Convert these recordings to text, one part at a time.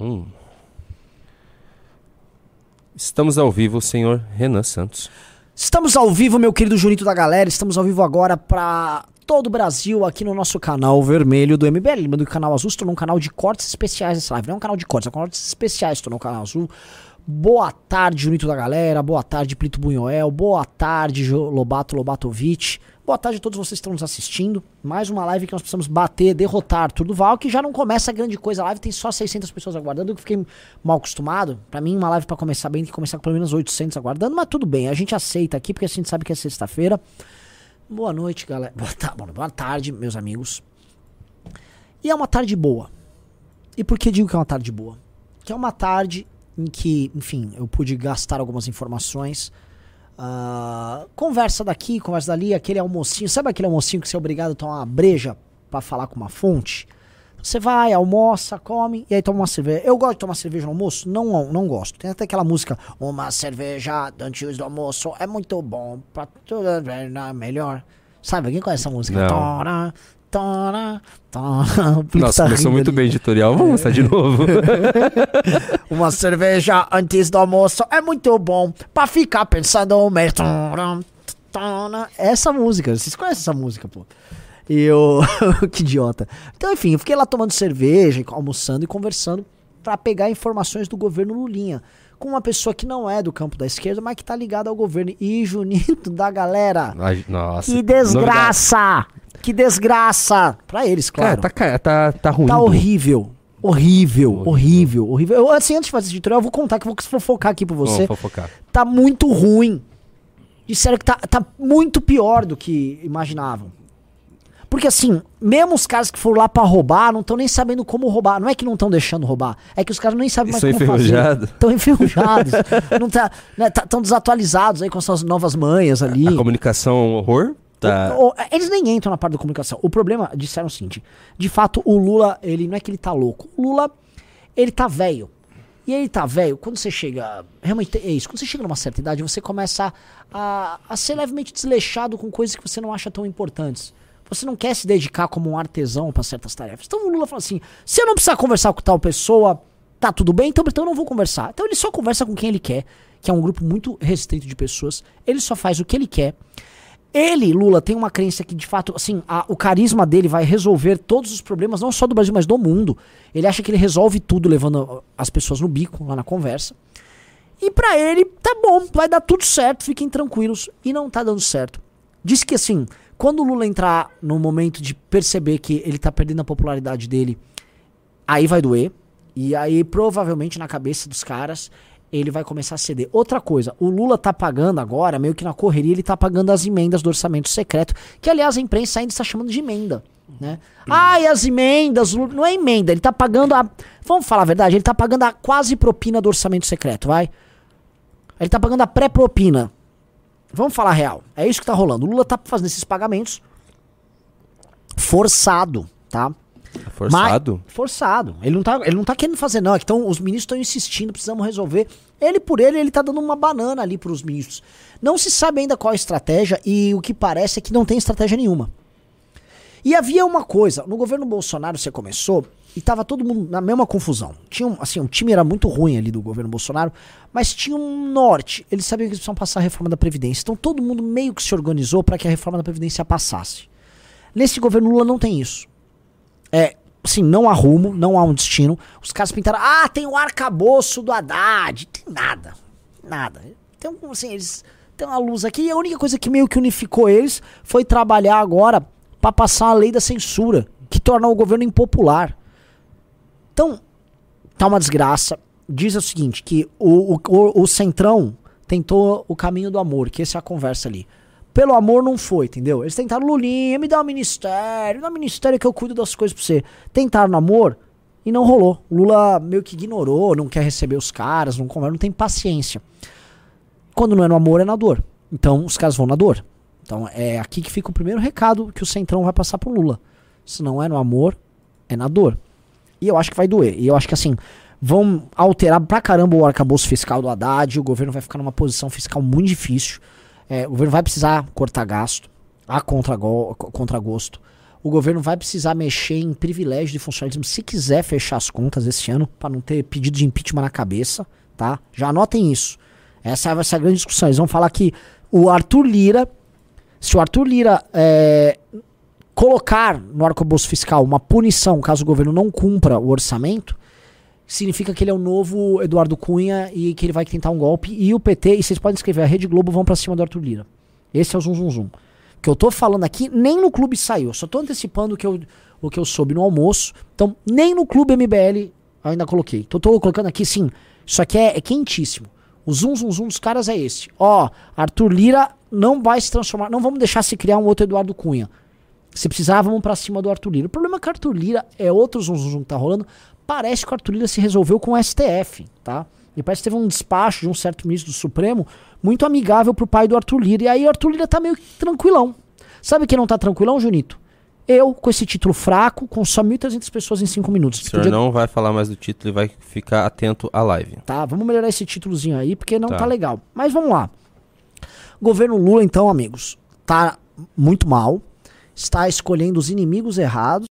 Hum. Estamos ao vivo, senhor Renan Santos. Estamos ao vivo, meu querido Junito da galera. Estamos ao vivo agora pra todo o Brasil aqui no nosso canal vermelho do MBL. Lembra do canal azul se um canal de cortes especiais essa live. Não é um canal de cortes, é um canal de especiais se tornou um canal azul. Boa tarde, Junito da galera. Boa tarde, Plito Bunhoel. Boa tarde, Lobato Lobatovic. Boa tarde a todos vocês que estão nos assistindo. Mais uma live que nós precisamos bater, derrotar Arthur Duval, que já não começa grande coisa. A live tem só 600 pessoas aguardando, eu fiquei mal acostumado. Pra mim, uma live pra começar bem tem que começar com pelo menos 800 aguardando, mas tudo bem. A gente aceita aqui porque a gente sabe que é sexta-feira. Boa noite, galera. Boa, boa tarde, meus amigos. E é uma tarde boa. E por que digo que é uma tarde boa? Que é uma tarde em que, enfim, eu pude gastar algumas informações. Ah, conversa daqui, conversa dali, aquele almocinho. Sabe aquele almocinho que você é obrigado a tomar uma breja pra falar com uma fonte? Você vai, almoça, come e aí toma uma cerveja. Eu gosto de tomar cerveja no almoço? Não, não gosto. Tem até aquela música, uma cerveja antes do almoço é muito bom pra tudo é melhor. Sabe, alguém conhece essa música? Não. O Plito Nossa, tá começou muito ali. bem o editorial. Vamos começar de novo. Uma cerveja antes do almoço é muito bom pra ficar pensando mesmo. Essa música, vocês conhecem essa música, pô. E eu. que idiota. Então, enfim, eu fiquei lá tomando cerveja, almoçando e conversando pra pegar informações do governo Lulinha. Com uma pessoa que não é do campo da esquerda, mas que tá ligada ao governo. E Junito da galera. Nossa. Que desgraça! Que desgraça! Pra eles, Cara, claro. tá, ca- tá, tá ruim. Tá horrível. Horrível, Horrível. horrível, horrível. Eu, assim, antes de fazer esse editorial, eu vou contar que eu vou fofocar aqui pra você. Vamos fofocar. Tá muito ruim. Disseram que tá, tá muito pior do que imaginavam. Porque assim, mesmo os caras que foram lá pra roubar, não estão nem sabendo como roubar. Não é que não estão deixando roubar, é que os caras nem sabem mais como fazer. enferrujados. Estão enferrujados. não tá, né, tá, tão desatualizados aí com suas novas manhas ali. A comunicação horror? Tá. O- o- eles nem entram na parte da comunicação. O problema, disseram o seguinte: de fato, o Lula, ele não é que ele tá louco. O Lula, ele tá velho. E ele tá velho, quando você chega. Realmente é isso. Quando você chega numa certa idade, você começa a, a ser levemente desleixado com coisas que você não acha tão importantes. Você não quer se dedicar como um artesão pra certas tarefas. Então o Lula fala assim: se eu não precisar conversar com tal pessoa, tá tudo bem, então, então eu não vou conversar. Então ele só conversa com quem ele quer, que é um grupo muito restrito de pessoas. Ele só faz o que ele quer. Ele, Lula, tem uma crença que, de fato, assim, a- o carisma dele vai resolver todos os problemas, não só do Brasil, mas do mundo. Ele acha que ele resolve tudo levando as pessoas no bico, lá na conversa. E pra ele, tá bom, vai dar tudo certo, fiquem tranquilos. E não tá dando certo. Diz que, assim, quando o Lula entrar no momento de perceber que ele tá perdendo a popularidade dele, aí vai doer. E aí, provavelmente, na cabeça dos caras, ele vai começar a ceder. Outra coisa, o Lula tá pagando agora, meio que na correria, ele tá pagando as emendas do orçamento secreto, que aliás a imprensa ainda está chamando de emenda. Né? Ai, as emendas, Lula- não é emenda, ele tá pagando a. Vamos falar a verdade, ele tá pagando a quase propina do orçamento secreto, vai? Ele tá pagando a pré-propina. Vamos falar real. É isso que tá rolando. O Lula tá fazendo esses pagamentos forçado, tá? Forçado? Mas- forçado. Ele não, tá, ele não tá querendo fazer, não. É que tão, os ministros estão insistindo, precisamos resolver. Ele por ele, ele tá dando uma banana ali pros ministros. Não se sabe ainda qual a estratégia e o que parece é que não tem estratégia nenhuma. E havia uma coisa, no governo Bolsonaro você começou e tava todo mundo na mesma confusão. Tinha um, assim, um time era muito ruim ali do governo Bolsonaro, mas tinha um norte. Eles sabiam que eles precisavam passar a reforma da Previdência. Então todo mundo meio que se organizou para que a reforma da Previdência passasse. Nesse governo Lula não tem isso. É, assim, não há rumo, não há um destino. Os caras pintaram, ah, tem o arcabouço do Haddad. Tem nada. Nada. Tem um, assim, eles tem uma luz aqui e a única coisa que meio que unificou eles foi trabalhar agora pra passar a lei da censura, que torna o governo impopular. Então, tá uma desgraça. Diz o seguinte, que o, o, o, o Centrão tentou o caminho do amor, que essa é a conversa ali. Pelo amor não foi, entendeu? Eles tentaram, Lulinha, me dá um ministério, dá um ministério que eu cuido das coisas pra você. Tentaram no amor e não rolou. O Lula meio que ignorou, não quer receber os caras, não, não tem paciência. Quando não é no amor, é na dor. Então os caras vão na dor. Então é aqui que fica o primeiro recado que o Centrão vai passar pro Lula. Se não é no amor, é na dor. E eu acho que vai doer. E eu acho que assim, vão alterar pra caramba o arcabouço fiscal do Haddad. O governo vai ficar numa posição fiscal muito difícil. É, o governo vai precisar cortar gasto a contrago- contragosto. o governo vai precisar mexer em privilégio de funcionalismo se quiser fechar as contas esse ano, para não ter pedido de impeachment na cabeça, tá? Já anotem isso. Essa vai ser a grande discussão. Eles vão falar que o Arthur Lira, se o Arthur Lira é, colocar no arcabouço fiscal uma punição caso o governo não cumpra o orçamento, significa que ele é o novo Eduardo Cunha e que ele vai tentar um golpe. E o PT, e vocês podem escrever, a Rede Globo vão para cima do Arthur Lira. Esse é o zum zum zum. O que eu tô falando aqui, nem no clube saiu. só tô antecipando o que, eu, o que eu soube no almoço. Então, nem no clube MBL ainda coloquei. Tô, tô colocando aqui, sim. Isso aqui é, é quentíssimo. O zum zum zum dos caras é esse. Ó, Arthur Lira não vai se transformar. Não vamos deixar se criar um outro Eduardo Cunha. Se precisar, vamos pra cima do Arthur Lira. O problema é que o Arthur Lira é outro zum zum zum que tá rolando. Parece que o Arthur Lira se resolveu com o STF, tá? E parece que teve um despacho de um certo ministro do Supremo muito amigável pro pai do Arthur Lira. E aí o Arthur Lira tá meio tranquilão. Sabe quem não tá tranquilão, Junito? Eu, com esse título fraco, com só 1.300 pessoas em 5 minutos. O senhor Podia... não vai falar mais do título e vai ficar atento à live. Tá, vamos melhorar esse títulozinho aí, porque não tá, tá legal. Mas vamos lá. Governo Lula, então, amigos, tá muito mal. Está escolhendo os inimigos errados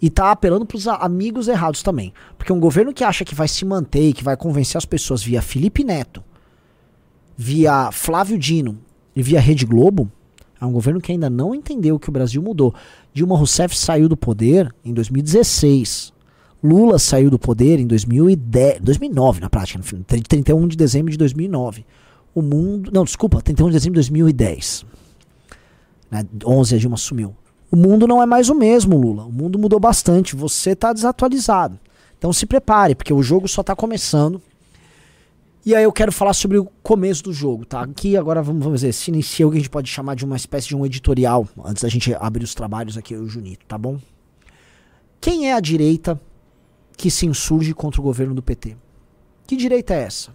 e tá apelando para os amigos errados também. Porque um governo que acha que vai se manter e que vai convencer as pessoas via Felipe Neto, via Flávio Dino e via Rede Globo, é um governo que ainda não entendeu que o Brasil mudou. Dilma Rousseff saiu do poder em 2016. Lula saiu do poder em 2010, 2009 na prática, 31 de dezembro de 2009. O mundo, não, desculpa, 31 de dezembro de 2010. Né, 11 a Dilma sumiu. O mundo não é mais o mesmo, Lula. O mundo mudou bastante. Você está desatualizado. Então se prepare, porque o jogo só está começando. E aí eu quero falar sobre o começo do jogo, tá? Aqui agora vamos, vamos se inicia o que a gente pode chamar de uma espécie de um editorial, antes da gente abrir os trabalhos aqui, eu e o Junito, tá bom? Quem é a direita que se insurge contra o governo do PT? Que direita é essa?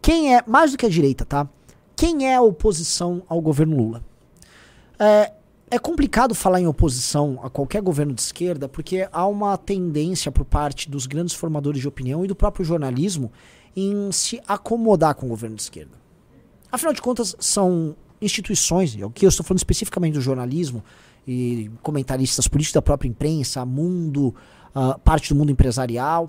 Quem é, mais do que a direita, tá? Quem é a oposição ao governo Lula? É, é complicado falar em oposição a qualquer governo de esquerda, porque há uma tendência por parte dos grandes formadores de opinião e do próprio jornalismo em se acomodar com o governo de esquerda. Afinal de contas, são instituições, e que eu estou falando especificamente do jornalismo e comentaristas políticos da própria imprensa, mundo, uh, parte do mundo empresarial,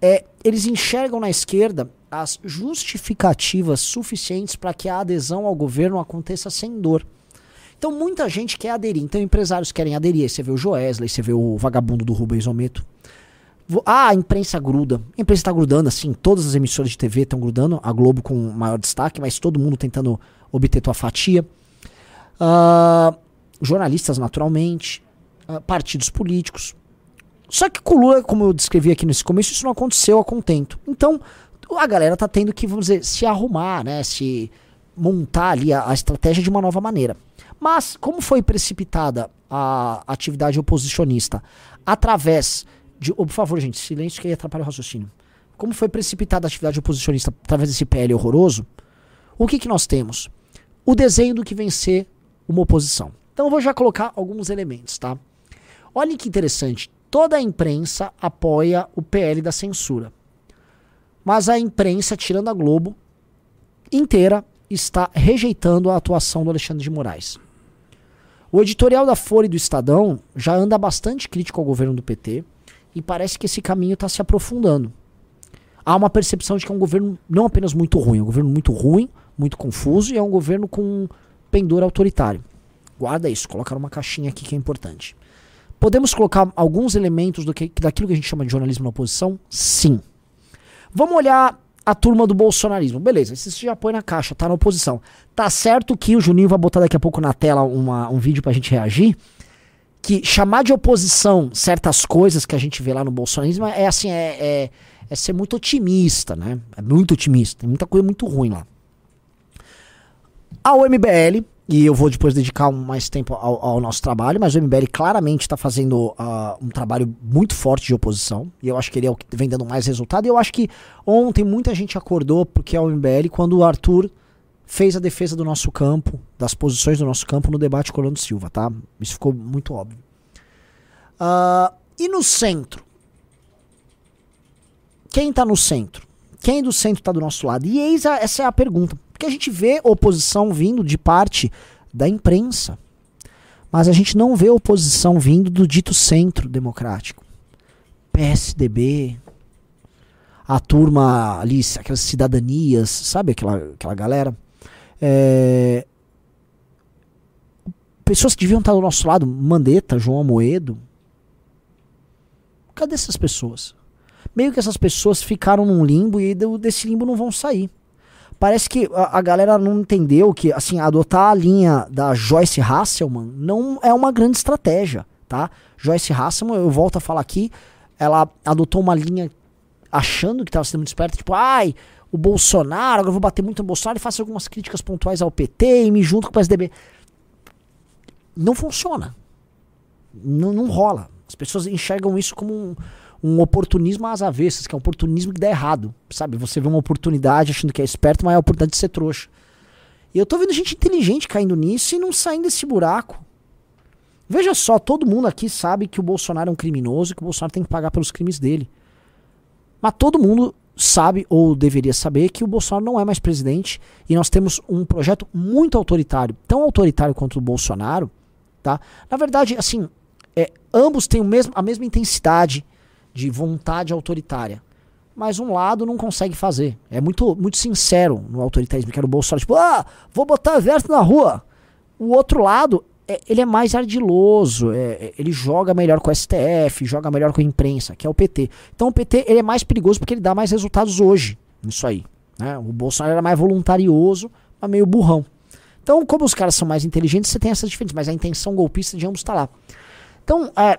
é, eles enxergam na esquerda as justificativas suficientes para que a adesão ao governo aconteça sem dor. Então muita gente quer aderir. Então empresários querem aderir. Aí você vê o Joesley, você vê o vagabundo do Rubens Ometo. Ah, a imprensa gruda. A imprensa está grudando, assim, todas as emissoras de TV estão grudando, a Globo com maior destaque, mas todo mundo tentando obter tua fatia. Uh, jornalistas, naturalmente. Uh, partidos políticos. Só que com o Lula, como eu descrevi aqui nesse começo, isso não aconteceu a contento. Então, a galera tá tendo que, vamos dizer, se arrumar, né? Se montar ali a, a estratégia de uma nova maneira. Mas, como foi precipitada a atividade oposicionista através de. Oh, por favor, gente, silêncio que aí atrapalha o raciocínio. Como foi precipitada a atividade oposicionista através desse PL horroroso, o que, que nós temos? O desenho do que vencer uma oposição. Então eu vou já colocar alguns elementos, tá? Olha que interessante. Toda a imprensa apoia o PL da censura. Mas a imprensa, tirando a Globo, inteira está rejeitando a atuação do Alexandre de Moraes. O editorial da Folha e do Estadão já anda bastante crítico ao governo do PT e parece que esse caminho está se aprofundando. Há uma percepção de que é um governo não apenas muito ruim, é um governo muito ruim, muito confuso e é um governo com pendor autoritário. Guarda isso, colocar uma caixinha aqui que é importante. Podemos colocar alguns elementos do que, daquilo que a gente chama de jornalismo na oposição? Sim. Vamos olhar a turma do bolsonarismo. Beleza, você já põe na caixa, tá na oposição. Tá certo que o Juninho vai botar daqui a pouco na tela uma, um vídeo pra gente reagir. Que chamar de oposição certas coisas que a gente vê lá no bolsonarismo é assim, é, é, é ser muito otimista, né? É muito otimista. Tem muita coisa muito ruim lá. A OMBL, e eu vou depois dedicar mais tempo ao, ao nosso trabalho, mas o MBL claramente está fazendo uh, um trabalho muito forte de oposição, e eu acho que ele é o que vem dando mais resultado, e eu acho que ontem muita gente acordou porque é o MBL quando o Arthur fez a defesa do nosso campo, das posições do nosso campo no debate com o Orlando Silva, tá? Isso ficou muito óbvio. Uh, e no centro? Quem está no centro? Quem do centro está do nosso lado? E eis a, essa é a pergunta. Porque a gente vê oposição vindo de parte da imprensa. Mas a gente não vê oposição vindo do dito centro democrático. PSDB, a turma ali, aquelas cidadanias, sabe aquela, aquela galera? É, pessoas que deviam estar do nosso lado, Mandetta, João Amoedo. Cadê essas pessoas? Meio que essas pessoas ficaram num limbo e desse limbo não vão sair. Parece que a, a galera não entendeu que, assim, adotar a linha da Joyce Hasselman não é uma grande estratégia, tá? Joyce Hasselman, eu volto a falar aqui, ela adotou uma linha achando que estava sendo muito esperta, tipo, ai, o Bolsonaro, agora eu vou bater muito no Bolsonaro e faço algumas críticas pontuais ao PT e me junto com o PSDB não funciona. Não, não rola. As pessoas enxergam isso como um, um oportunismo às avessas, que é um oportunismo que dá errado. Sabe? Você vê uma oportunidade achando que é esperto, mas é a oportunidade de ser trouxa. E eu tô vendo gente inteligente caindo nisso e não saindo desse buraco. Veja só, todo mundo aqui sabe que o Bolsonaro é um criminoso e que o Bolsonaro tem que pagar pelos crimes dele. Mas todo mundo sabe, ou deveria saber, que o Bolsonaro não é mais presidente e nós temos um projeto muito autoritário. Tão autoritário quanto o Bolsonaro, Tá? Na verdade, assim, é, ambos têm o mesmo, a mesma intensidade de vontade autoritária. Mas um lado não consegue fazer. É muito, muito sincero no autoritarismo, que era o Bolsonaro, tipo, ah, vou botar exército na rua. O outro lado, é, ele é mais ardiloso, é, é ele joga melhor com o STF, joga melhor com a imprensa, que é o PT. Então o PT ele é mais perigoso porque ele dá mais resultados hoje, nisso aí. Né? O Bolsonaro era mais voluntarioso, mas meio burrão. Então, como os caras são mais inteligentes, você tem essas diferenças, mas a intenção golpista de ambos está lá. Então, é,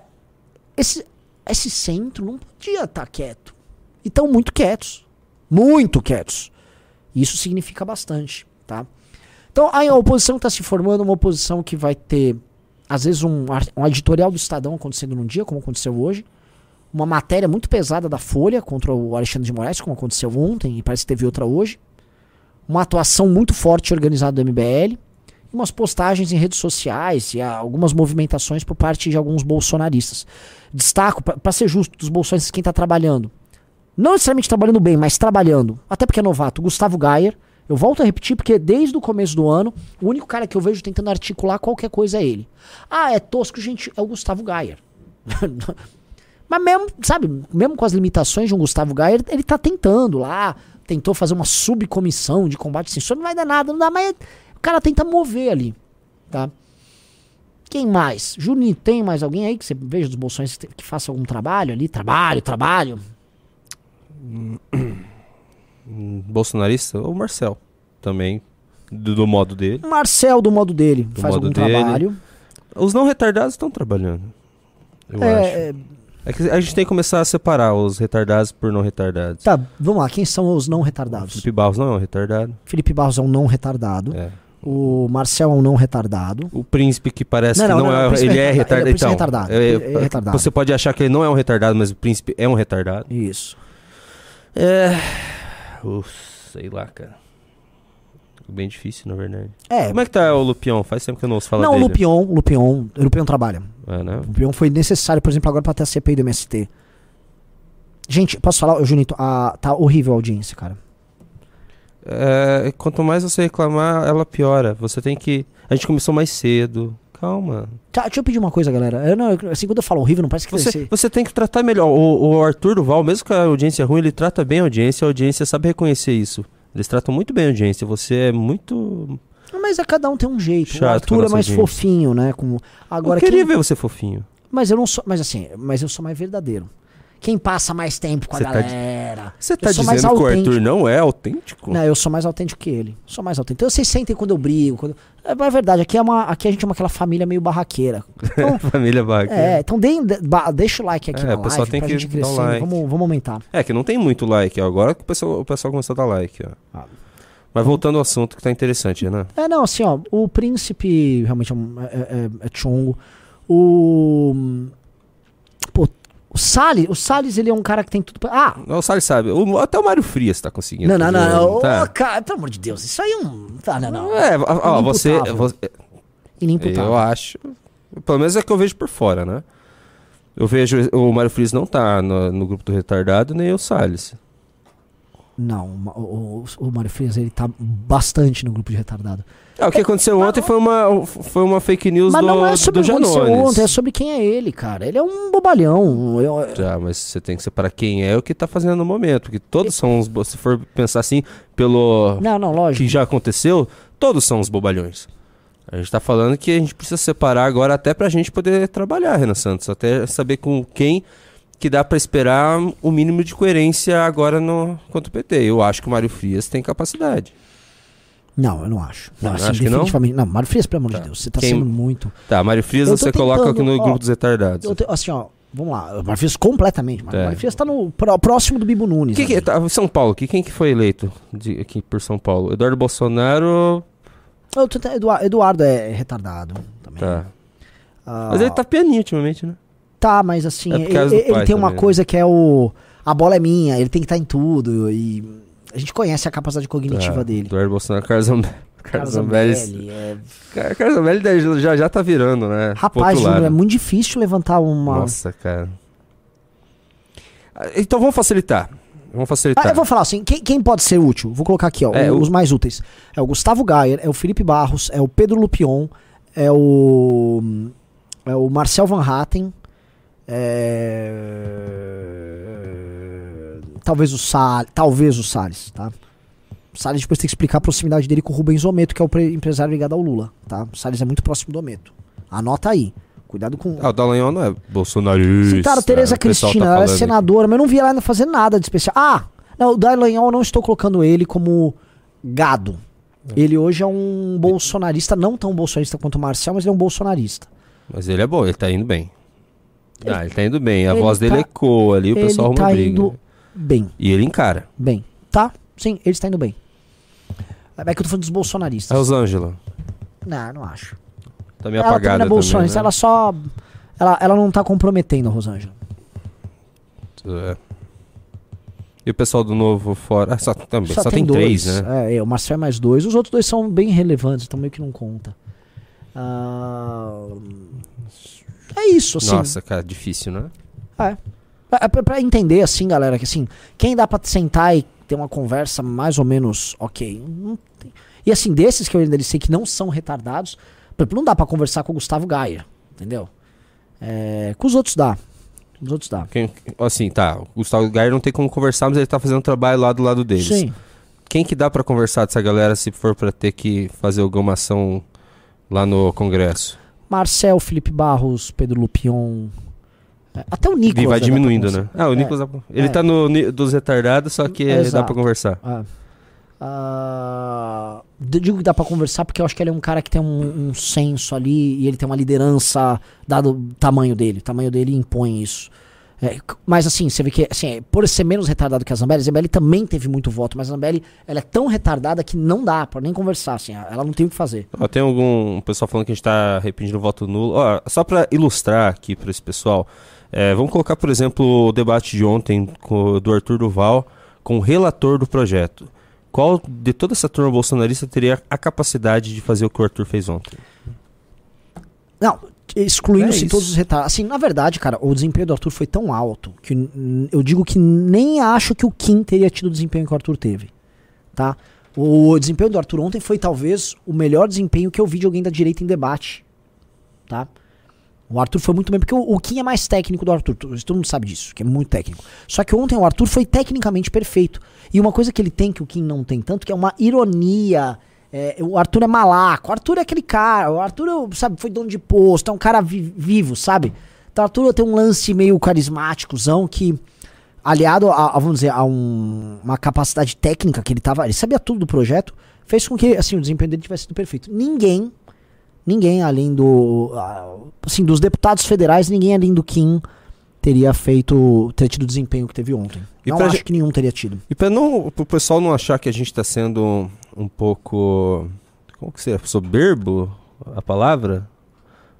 esse, esse centro não podia estar tá quieto. E estão muito quietos. Muito quietos. Isso significa bastante, tá? Então, a oposição está se formando, uma oposição que vai ter, às vezes, um, um editorial do Estadão acontecendo num dia, como aconteceu hoje. Uma matéria muito pesada da Folha contra o Alexandre de Moraes, como aconteceu ontem, e parece que teve outra hoje uma atuação muito forte organizada do MBL, umas postagens em redes sociais e algumas movimentações por parte de alguns bolsonaristas. Destaco, para ser justo, dos bolsonaristas quem está trabalhando. Não necessariamente trabalhando bem, mas trabalhando. Até porque é novato. Gustavo Gayer. Eu volto a repetir porque desde o começo do ano, o único cara que eu vejo tentando articular qualquer coisa é ele. Ah, é tosco, gente. É o Gustavo Gayer. mas mesmo, sabe, mesmo com as limitações de um Gustavo Gayer, ele tá tentando lá tentou fazer uma subcomissão de combate à censura, não vai dar nada, não dá, mas o cara tenta mover ali, tá? Quem mais? Juninho, tem mais alguém aí que você veja dos bolsões que faça algum trabalho ali? Trabalho, trabalho. Bolsonarista? O Marcel também, do, do, modo dele. Marcel, do modo dele, do faz modo algum dele. trabalho. Os não retardados estão trabalhando. Eu é, acho. É, é que a gente tem que começar a separar os retardados por não retardados. Tá, vamos lá. Quem são os não retardados? Felipe Barros não é um retardado. Felipe Barros é um não retardado. É. O Marcel é um não retardado. O príncipe que parece não, que não, não, não é, ele é retardado. Ele é, então, retardado. É, é, retardado. Você pode achar que ele não é um retardado, mas o príncipe é um retardado. Isso. É, sei lá, cara. Bem difícil, na verdade. É. Como é que tá o Lupion? Faz tempo que eu não ouço falar não, dele. Não, o Lupion, o Lupion, o Lupion trabalha. É, né? O Lupion foi necessário, por exemplo, agora pra ter a CPI do MST. Gente, posso falar, Junito, a, tá horrível a audiência, cara. É, quanto mais você reclamar, ela piora. Você tem que. A gente começou mais cedo. Calma. Tá, deixa eu pedir uma coisa, galera. Eu não, assim, quando eu falo horrível, não parece que você. Você tem que tratar melhor. O, o Arthur Duval, mesmo que a audiência é ruim, ele trata bem a audiência, a audiência sabe reconhecer isso. Eles tratam muito bem a audiência. Você é muito. Mas a cada um tem um jeito. Chato o Arthur é mais audiência. fofinho, né? Como... Agora, eu queria quem... ver você fofinho. Mas eu não sou. Mas assim, mas eu sou mais verdadeiro quem passa mais tempo com a tá galera. Você tá, dizendo que o Arthur não é autêntico? Não, eu sou mais autêntico que ele. Sou mais autêntico. Então vocês sentem quando eu brigo. Quando... É, é verdade, aqui, é uma, aqui a gente é uma, aquela família meio barraqueira. Então, família barraqueira. É, então deem, de, deixa o like aqui é, na o pessoal tem que gente crescer. Like. Vamos, vamos aumentar. É, que não tem muito like. Agora que o pessoal, o pessoal começou a dar like. Ó. Ah. Mas voltando ao assunto que tá interessante, né? É, não, assim, ó, o príncipe realmente é, é, é, é chongo. O o Salles, o Salles, ele é um cara que tem tudo pra... Ah! O Salles sabe. O, até o Mário Frias tá conseguindo. Não, não, não. não. Tá. Oh, cara, pelo amor de Deus, isso aí é um... Tá, não, não. É, ó, você... você Inimputável. Eu acho... Pelo menos é que eu vejo por fora, né? Eu vejo... O Mário Frias não tá no, no grupo do retardado, nem o Salles. Não, o, o, o Mário Frias ele tá bastante no grupo de retardado. Ah, o que aconteceu ontem foi uma, foi uma fake news Mas do, não é sobre do o que aconteceu ontem, é sobre quem é ele, cara. Ele é um bobalhão. Eu- Já, mas você tem que separar quem é o que tá fazendo no momento. Porque todos são uns. Se for pensar assim, pelo Não, não, lógico. que já aconteceu, todos são os bobalhões. A gente tá falando que a gente precisa separar agora até pra gente poder trabalhar, Renan Santos. Até saber com quem que dá pra esperar o mínimo de coerência agora no contra o PT. Eu acho que o Mário Frias tem capacidade. Não, eu não acho. Não, Não, assim, acho que não? definitivamente. Não, Mário Frias, pelo amor Tá. de Deus, você tá Quem- sendo muito. Tá, Mário Frias Eu você coloca tentando, aqui no ó, grupo dos retardados. Eu te- assim, ó, vamos lá. Mário Frias completamente. mano. É. Mário Frias tá no pró- próximo do Bibo Nunes. Que que, tá, São Paulo, que, quem que foi eleito de- aqui por São Paulo? Eduardo Bolsonaro. Eu Eduardo, Eduardo é retardado também. Tá. Ah, Mas ele tá pianinho ultimamente, né? Tá, mas assim, É ele, ele tem uma também, né? coisa que é o. A bola é minha, ele tem que estar em tudo. E a gente conhece a capacidade cognitiva Tá. dele. Eduardo Bolsonaro, Carlos Zambelli. Carlos Zambelli. Zambelli, é- Cara, Carlos Zambelli daí já, já tá virando, né? Rapaz, lado. é muito difícil levantar uma. Nossa, cara. Ah, Então vamos facilitar. Vamos Ah, facilitar. eu vou falar assim, quem, quem pode ser útil? Vou colocar aqui, ó, É, os o- mais úteis. É o Gustavo Gayer, é o Felipe Barros, é o Pedro Lupion, é o é o Marcel Van Hatten, é... talvez o Sal, talvez o Salles, tá? O Salles depois tem que explicar a proximidade dele com o Rubens Ometo, que é o pre- empresário ligado ao Lula, tá? O Salles é muito próximo do Ometo. Anota aí. Cuidado com Ah, o Dallagnol não é bolsonarista. Citaram Tereza o pessoal Cristina, tá ela é senadora, mas eu não vi ela ainda fazer nada de especial. Ah, não, o Dallagnol eu não estou colocando ele como gado. Ele hoje é um bolsonarista, não tão bolsonarista quanto o Marcel, mas ele é um bolsonarista. aqui. Mas ele é bom, ele tá indo bem. ah, ele tá indo bem. A ele voz dele tá- ecoa ali, o ele pessoal arruma tá briga. indo bem, E ele encara. bem. Tá? Sim, ele está indo bem. É que eu tô falando dos bolsonaristas. Rosângela. Não, não acho. Tá meio ela também apagada não é também, bolsonarista, né? ela só... Ela, ela não tá comprometendo a Rosângela. É. E o pessoal do novo fora. Ah, só, também, só, tem, dois. três, né? É, é, o Marcel é mais dois. Os outros dois são bem relevantes, então meio que não conta. Ah, é isso, assim. Nossa, cara, difícil, né? É. Pra- pra entender, assim, galera, que assim, quem dá pra sentar e ter uma conversa mais ou menos ok. E assim, desses que eu ainda sei que não são retardados, por exemplo, não dá pra conversar com o Gustavo Gaia, entendeu? É, com os outros dá. Com os outros dá. Quem, assim, tá. O Gustavo Gayer não tem como conversar, mas ele tá fazendo trabalho lá do lado deles. Sim. Quem que dá pra conversar dessa galera se for pra ter que fazer alguma ação lá no Congresso? Marcel, Felipe Barros, Pedro Lupion. É, Até o Nicolas. E vai dá diminuindo, né? Ah, o É. Nicolas. dá pra- Ele É. tá no dos retardados, só que dá Exato. pra conversar. Ah. Ah, digo que dá pra conversar porque eu acho que ele é um cara que tem um, um senso ali e ele tem uma liderança dado o tamanho dele. O tamanho dele impõe isso. É, mas assim, você vê que assim, é, por ser menos retardado que a Zambelli, a Zambelli também teve muito voto, mas a Zambelli ela é tão retardada que não dá pra nem conversar, assim, ela não tem o que fazer. Ó, tem algum pessoal falando que a gente tá arrependido do voto nulo. Ó, só pra ilustrar aqui pra esse pessoal, é, vamos colocar, por exemplo, o debate de ontem com, do Arthur Duval com o relator do projeto. Qual de toda essa turma bolsonarista teria a capacidade de fazer o que o Arthur fez ontem? Não, excluindo-se É todos os retardos. Assim, na verdade, cara, o desempenho do Arthur foi tão alto que eu digo que nem acho que o Kim teria tido o desempenho que o Arthur teve. Tá? O desempenho do Arthur ontem foi talvez o melhor desempenho que eu vi de alguém da direita em debate. Tá? O Arthur foi muito bem, porque o, Kim é mais técnico do Arthur. Todo mundo sabe disso, que é muito técnico. Só que ontem o Arthur foi tecnicamente perfeito. E uma coisa que ele tem que o Kim não tem tanto, que é uma ironia. É, o Arthur é malaco. O Arthur é aquele cara. O Arthur, sabe, foi dono de posto, é um cara vi- vivo, sabe? Então o Arthur tem um lance meio carismáticozão que, aliado a, a, vamos dizer, a um- uma capacidade técnica que ele tava. Ele sabia tudo do projeto, fez com que assim, o desempenho dele tivesse sido perfeito. Ninguém ninguém além do assim dos deputados federais ninguém além do Kim teria feito ter tido o desempenho que teve ontem E não acho ge- que nenhum teria tido E para não, o pessoal não achar que a gente está sendo um, um pouco, como que seria, soberbo a palavra,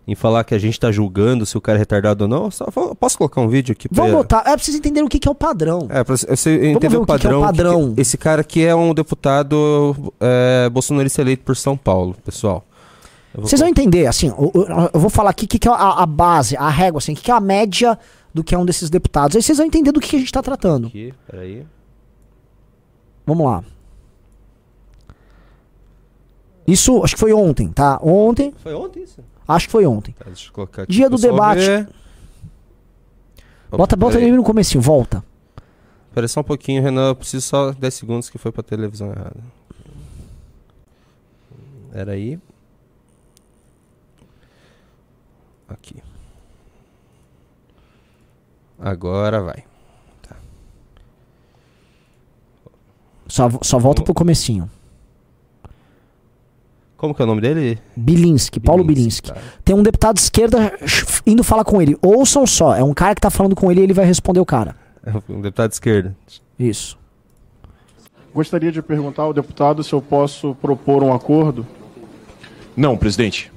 em falar que a gente está julgando se o cara é retardado ou não, só, posso colocar um vídeo aqui pra... vamos botar é preciso entender o que, que é o padrão É, pra você entender o o que que é o padrão. padrão. esse cara aqui é um deputado é, bolsonarista eleito por São Paulo, pessoal. Eu vocês vão entender assim o- o- eu vou falar aqui o que, que é a, a base a régua assim o que, que é a média do que é um desses deputados aí vocês vão entender do que, que a gente está tratando Aqui, peraí. Vamos lá. Isso, acho que foi ontem, tá? Ontem, Foi ontem isso? acho que foi ontem. Tá, deixa eu colocar aqui Dia do debate. ver. Bota, bota ele no comecinho, volta. Espera só um pouquinho, Renan. Eu preciso só 10 segundos que foi pra televisão errada. Era aí. Aqui. Agora vai. Só, só volta pro comecinho. Como que é o nome dele? Bilinski, Paulo Bilinski. tá. Tem um deputado de esquerda indo falar com ele. Ouçam só, é um cara que tá falando com ele e ele vai responder o cara. É um deputado de esquerda. Isso. Gostaria de perguntar ao deputado se eu posso propor um acordo. Não, presidente.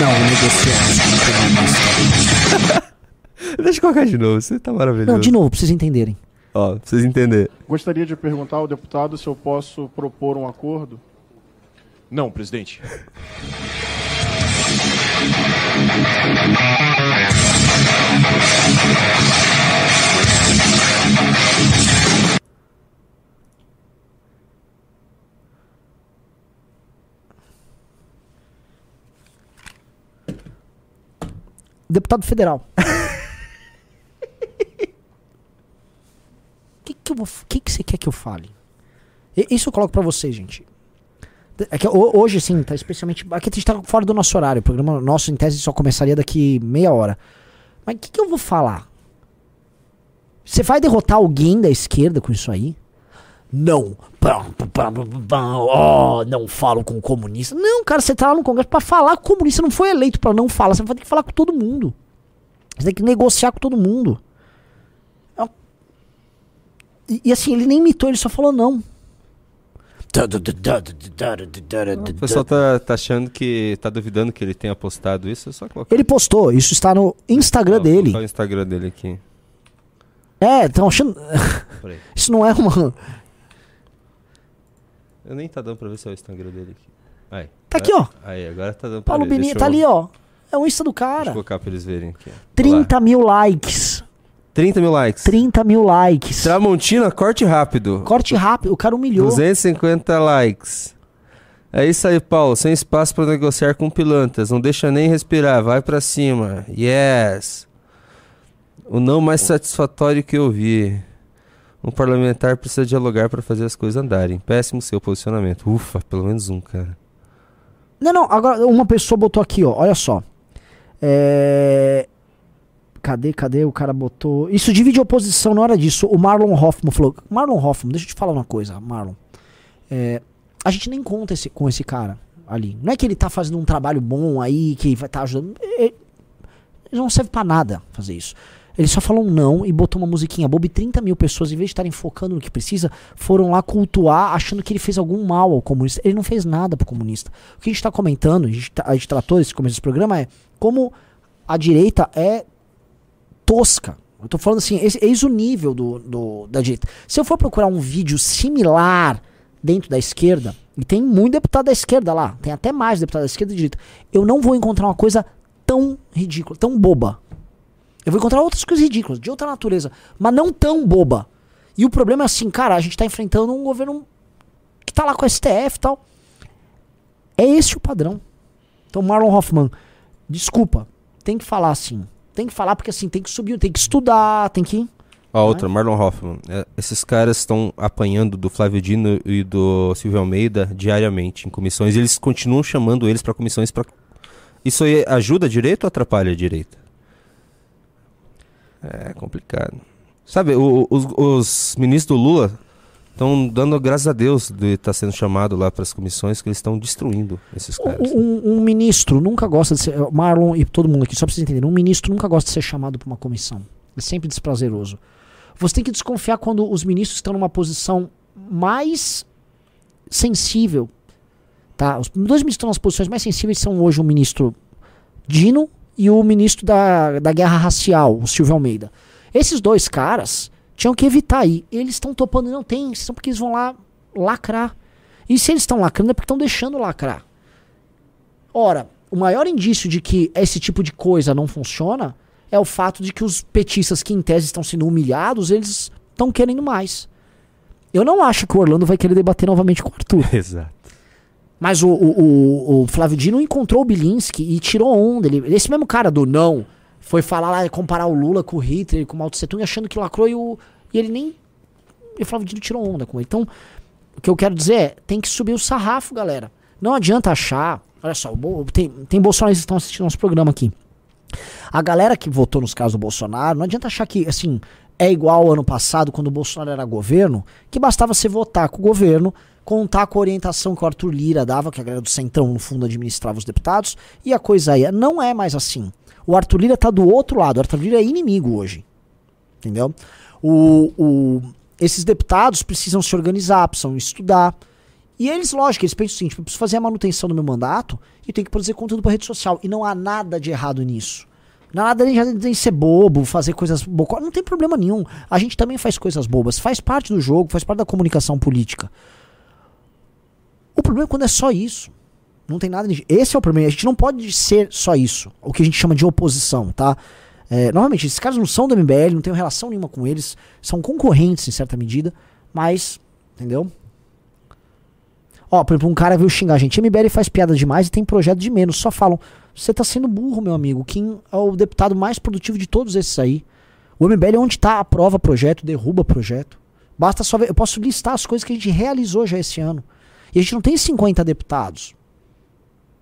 Não, negociamos. Deixa eu colocar de novo, você tá maravilhoso. Não, de novo, pra vocês entenderem. Ó, pra vocês entenderem. Gostaria de perguntar ao deputado se eu posso propor um acordo. Não, presidente. Deputado federal. O que, que, eu vou- que, que você quer que eu fale? Isso eu coloco pra vocês, gente. É que ho- hoje, assim, tá especialmente. Aqui a gente tá fora do nosso horário. O programa nosso, em tese, só começaria daqui meia hora. Mas o que, que eu vou falar? Você vai derrotar alguém da esquerda com isso aí? Não. Oh, não falo com comunista. Não, cara, você tá lá no Congresso pra falar com comunista. Não foi eleito pra não falar. Você vai ter que falar com todo mundo. Você tem que negociar com todo mundo. É E, e assim, ele nem imitou, ele só falou não. O pessoal tá, tá achando que. tá duvidando que ele tenha postado isso, eu só colocar. Ele postou, isso está no Instagram dele. o Instagram dele aqui. É, estão achando. Isso não é uma. Eu nem tá dando pra ver se é o Instagram dele aqui. Aí. Tá aqui, ó. Aí, agora tá dando pra Paulo ver. Deixa tá eu- ali, ó. É o Insta do Deixa eu cara. colocar pra eles verem aqui. ó. Olha lá. 30 mil likes. 30 mil likes. 30 mil likes. Tramontina, corte rápido. Corte rápido, o cara humilhou. 250 likes. É isso aí, Paulo. Sem espaço pra negociar com pilantras. Não deixa nem respirar. Vai pra cima. Yes. O não mais satisfatório que eu vi. Um parlamentar precisa dialogar pra fazer as coisas andarem. Péssimo seu posicionamento. Ufa, pelo menos um, cara. Não, não, agora uma pessoa botou aqui, ó. Olha só. É. Cadê, cadê? O cara botou. Isso divide oposição na hora disso. O Marlon Hoffman falou. Marlon Hoffman, deixa eu te falar uma coisa, Marlon. É, a gente nem conta esse- com esse cara ali. Não é que ele tá fazendo um trabalho bom aí, que vai estar ajudando. Ele, ele não serve pra nada fazer isso. Ele só falou um não e botou uma musiquinha boba e 30 mil pessoas, em vez de estarem focando no que precisa, foram lá cultuar achando que ele fez algum mal ao comunista. Ele não fez nada pro comunista. O que a gente tá comentando, a gente, tá- a gente tratou esse começo desse programa, é como a direita é tosca. Eu tô falando assim, esse, eis o nível do, do- da direita. Se eu for procurar um vídeo similar dentro da esquerda, e tem muito deputado da esquerda lá, tem até mais deputado da esquerda e direita, eu não vou encontrar uma coisa tão ridícula, tão boba. Eu vou encontrar outras coisas ridículas, de outra natureza, mas não tão boba. E o problema é assim, cara, a gente tá enfrentando um governo que tá lá com o STF e tal. É esse o padrão. Então, Marlon Hoffman, desculpa, tem que falar assim. Tem que falar porque assim, tem que subir, tem que estudar, tem que. Ó, outra, Marlon Hoffman. É, esses caras estão apanhando do Flávio Dino e do Silvio Almeida diariamente em comissões. E eles continuam chamando eles pra comissões para Isso aí ajuda a direita ou atrapalha a direita? É complicado. Sabe, o- os, os ministros do Lula estão dando graças a Deus de estar sendo chamado lá para as comissões que eles estão destruindo esses caras. Um, um ministro nunca gosta de ser. Marlon e todo mundo aqui, só pra vocês entenderem, um ministro nunca gosta de ser chamado pra uma comissão. É sempre desprazeroso. Você tem que desconfiar quando os ministros estão numa posição mais sensível. Tá? Os dois ministros estão nas posições mais sensíveis são hoje o ministro Dino e o ministro da, da guerra racial, o Silvio Almeida. Esses dois caras tinham que evitar aí. Eles estão topando, não tem, são porque eles vão lá lacrar. E se eles estão lacrando é porque estão deixando lacrar. Ora, o maior indício de que esse tipo de coisa não funciona é o fato de que os petistas que em tese estão sendo humilhados, eles estão querendo mais. Eu não acho que o Orlando vai querer debater novamente com o Arthur. Exato. Mas o, o, o, Flávio Dino encontrou o Bilinski e tirou onda. Ele, esse mesmo cara do não foi falar lá, comparar o Lula com o Hitler, com o Mao Tse Tung, achando que lacrou e, o, e ele nem. E o Flávio Dino tirou onda com ele. Então, o que eu quero dizer é: tem que subir o sarrafo, galera. Não adianta achar. Olha só, tem, tem bolsonaristas que estão assistindo nosso programa aqui. A galera que votou nos casos do Bolsonaro, não adianta achar que, assim, é igual ao ano passado, quando o Bolsonaro era governo, que bastava você votar com o governo, contar com a orientação que o Arthur Lira dava, que a galera do Centrão, no fundo, administrava os deputados, e a coisa ia. Não é mais assim. O Arthur Lira tá do outro lado. O Arthur Lira é inimigo hoje. Entendeu? O, o, esses deputados precisam se organizar, precisam estudar. E eles, lógico, eles pensam o seguinte: eu preciso fazer a manutenção do meu mandato e tenho que produzir conteúdo para rede social. E não há nada de errado nisso. Não há nada de ser bobo, fazer coisas bocó. Não tem problema nenhum. A gente também faz coisas bobas. Faz parte do jogo, faz parte da comunicação política. O problema é quando é só isso. Não tem nada de. Esse é o problema. A gente não pode ser só isso. O que a gente chama de oposição, tá? É, novamente, esses caras não são do MBL, não tenho relação nenhuma com eles. São concorrentes em certa medida. Mas, entendeu? Ó, por exemplo, um cara veio xingar a gente. MBL faz piada demais e tem projeto de menos. Só falam, você tá sendo burro, meu amigo. Kim é o deputado mais produtivo de todos esses aí. O MBL é onde tá, aprova projeto, derruba projeto. Basta só ver. Eu posso listar as coisas que a gente realizou já esse ano. E a gente não tem 50 deputados.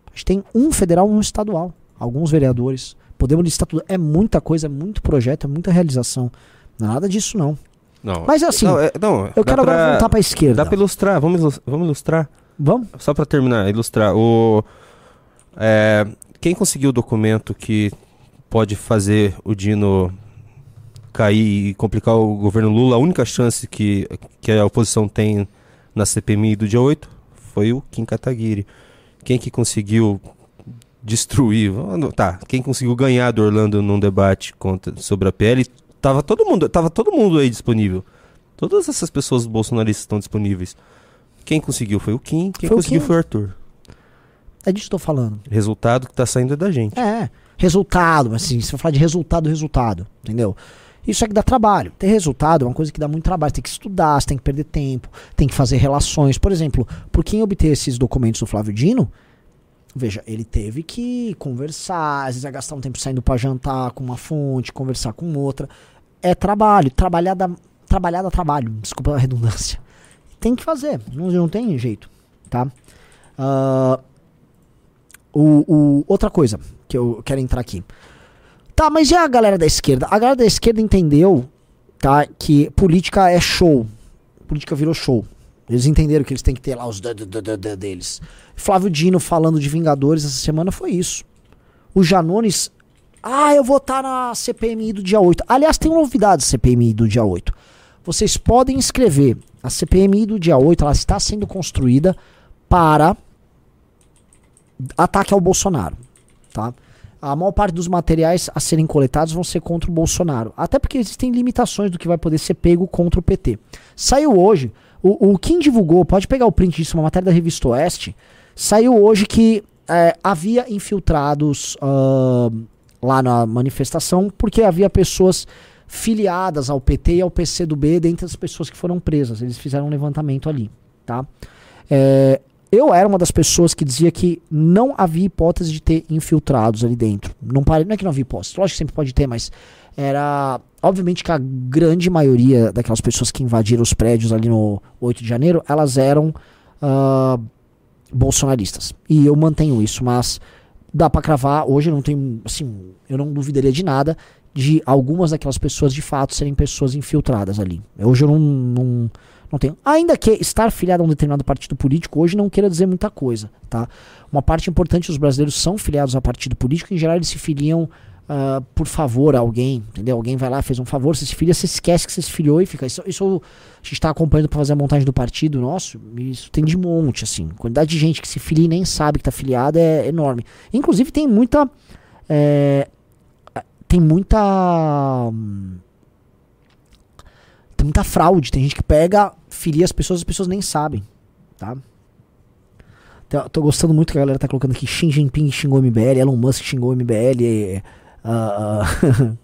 A gente tem um federal um estadual. Alguns vereadores. Podemos listar tudo. É muita coisa, é muito projeto, é muita realização. Não é nada disso, não. Não. Mas assim, não, é, não, eu quero pra, agora voltar pra esquerda. Dá pra ilustrar, vamos, ilustrar, vamos ilustrar. Vamos? Só para terminar, ilustrar. O, é, quem conseguiu o documento que pode fazer o Dino cair e complicar o governo Lula, a única chance que, que a oposição tem na CPMI do dia 8 foi o Kim Kataguiri. Quem que conseguiu destruir, tá, quem conseguiu ganhar do Orlando num debate contra, sobre a PL, tava todo mundo, tava todo mundo aí disponível. Todas essas pessoas bolsonaristas estão disponíveis. Quem conseguiu foi o Kim, quem foi conseguiu Kim. foi o Arthur. É disso que eu tô falando. Resultado que tá saindo é da gente. É, resultado, assim, se for falar de resultado, resultado, entendeu? Isso é que dá trabalho. Ter resultado é uma coisa que dá muito trabalho. Você tem que estudar, você tem que perder tempo, tem que fazer relações. Por exemplo, por quem obter esses documentos do Flávio Dino, veja, ele teve que conversar, às vezes vai gastar um tempo saindo para jantar com uma fonte, conversar com outra. É trabalho, trabalhar dá, trabalhar dá trabalho, desculpa a redundância tem que fazer, não, não tem jeito, tá? Uh, o, o, outra coisa que eu quero entrar aqui. Tá, mas e a galera da esquerda? A galera da esquerda entendeu, tá, que política é show. Política virou show. Eles entenderam que eles têm que ter lá os deles. Flávio Dino falando de Vingadores essa semana foi isso. O Janones. Ah, eu vou estar na CPMI do dia 8. Aliás, tem uma novidade CPMI do dia 8. Vocês podem escrever a CPMI do dia 8 ela está sendo construída para ataque ao Bolsonaro, tá? A maior parte dos materiais a serem coletados vão ser contra o Bolsonaro. Até porque existem limitações do que vai poder ser pego contra o PT. Saiu hoje, o, o quem divulgou, pode pegar o print disso, uma matéria da revista Oeste, saiu hoje que é, havia infiltrados uh, lá na manifestação, porque havia pessoas filiadas ao PT e ao PCdoB dentre as pessoas que foram presas. Eles fizeram um levantamento ali, tá? É, eu era uma das pessoas que dizia que não havia hipótese de ter infiltrados ali dentro. Não, pare, não é que não havia hipótese, lógico que sempre pode ter, mas era. Obviamente que a grande maioria daquelas pessoas que invadiram os prédios ali no 8 de janeiro, elas eram uh, bolsonaristas. E eu mantenho isso, mas dá para cravar. Hoje não tenho. Assim, eu não duvidaria de nada de algumas daquelas pessoas de fato serem pessoas infiltradas ali. Hoje eu não, não, não tenho. Ainda que estar filiado a um determinado partido político hoje não queira dizer muita coisa, tá? Uma parte importante dos brasileiros são filiados a partido político, em geral eles se filiam uh, por favor a alguém, entendeu? Alguém vai lá, fez um favor, você se filia, você esquece que você se filiou e fica. Isso, isso a gente está acompanhando para fazer a montagem do partido nosso, isso tem de monte, assim. A quantidade de gente que se filia e nem sabe que está filiada é enorme. Inclusive tem muita. É, tem muita. Tem muita fraude. Tem gente que pega, filia as pessoas, as pessoas nem sabem. Tá? Tô, tô gostando muito que a galera tá colocando aqui. Xi Jinping xingou MBL, Elon Musk xingou MBL. Uh, uh,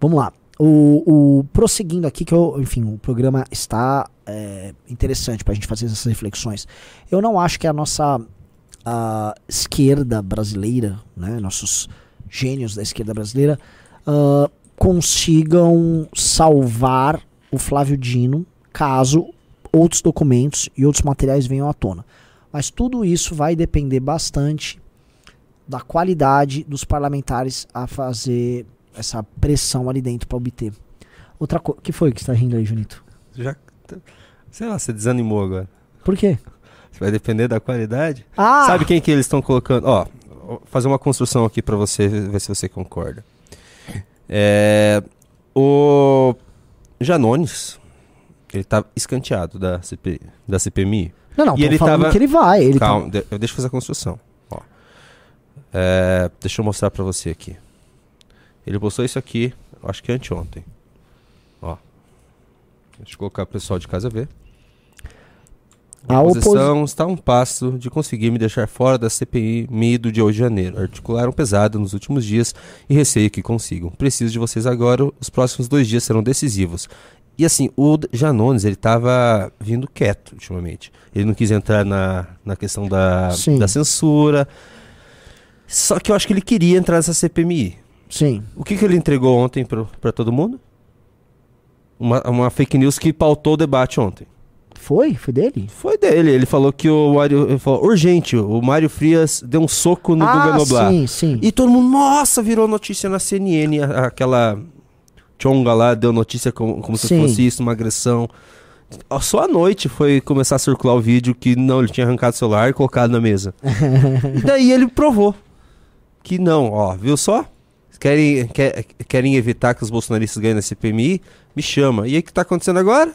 Vamos lá. O, o- prosseguindo aqui, que eu, enfim, o programa está é, interessante pra gente fazer essas reflexões. Eu não acho que a nossa a esquerda brasileira, né, nossos gênios da esquerda brasileira, ah, consigam salvar o Flávio Dino caso outros documentos e outros materiais venham à tona. Mas tudo isso vai depender bastante da qualidade dos parlamentares a fazer essa pressão ali dentro para obter. Outra coisa. que foi que você tá rindo aí, Junito? Já, sei lá, você desanimou agora. Por quê? Vai depender da qualidade. Ah! Sabe quem que eles estão colocando? Ó, vou fazer uma construção aqui pra você ver se você concorda. É, o Janones, ele tá escanteado da, CP, da CPMI. Não, não, E ele falando tava- que ele vai. Ele tá- Calma, de- eu deixa eu fazer a construção. Ó. É, deixa eu mostrar pra você aqui. Ele postou isso aqui, acho que anteontem. Ó. Deixa eu colocar o pessoal de casa ver. A A oposi- oposição está a um passo de conseguir me deixar fora da CPI do dia 8 de janeiro. Articularam pesado nos últimos dias e receio que consigam. Preciso de vocês agora, os próximos dois dias serão decisivos. E assim, o Janones, ele tava vindo quieto ultimamente. Ele não quis entrar na, na questão da, Sim. da censura. Só que eu acho que ele queria entrar nessa CPMI. Sim. O que, que ele entregou ontem para todo mundo? Uma, uma fake news que pautou o debate ontem. Foi? Foi dele? Foi dele. Ele falou que o Mário. Ele falou, urgente, o Mário Frias deu um soco no Guga ah, Noblar. sim, sim. E todo mundo, nossa, virou notícia na CNN. Aquela Chonga lá deu notícia como, como se fosse isso, uma agressão. Só à noite foi começar a circular o vídeo que não, ele tinha arrancado o celular e colocado na mesa. e daí ele provou que não, ó, viu só? Querem, quer- querem evitar que os bolsonaristas ganhem na CPMI? Me chama. E aí o que tá acontecendo agora?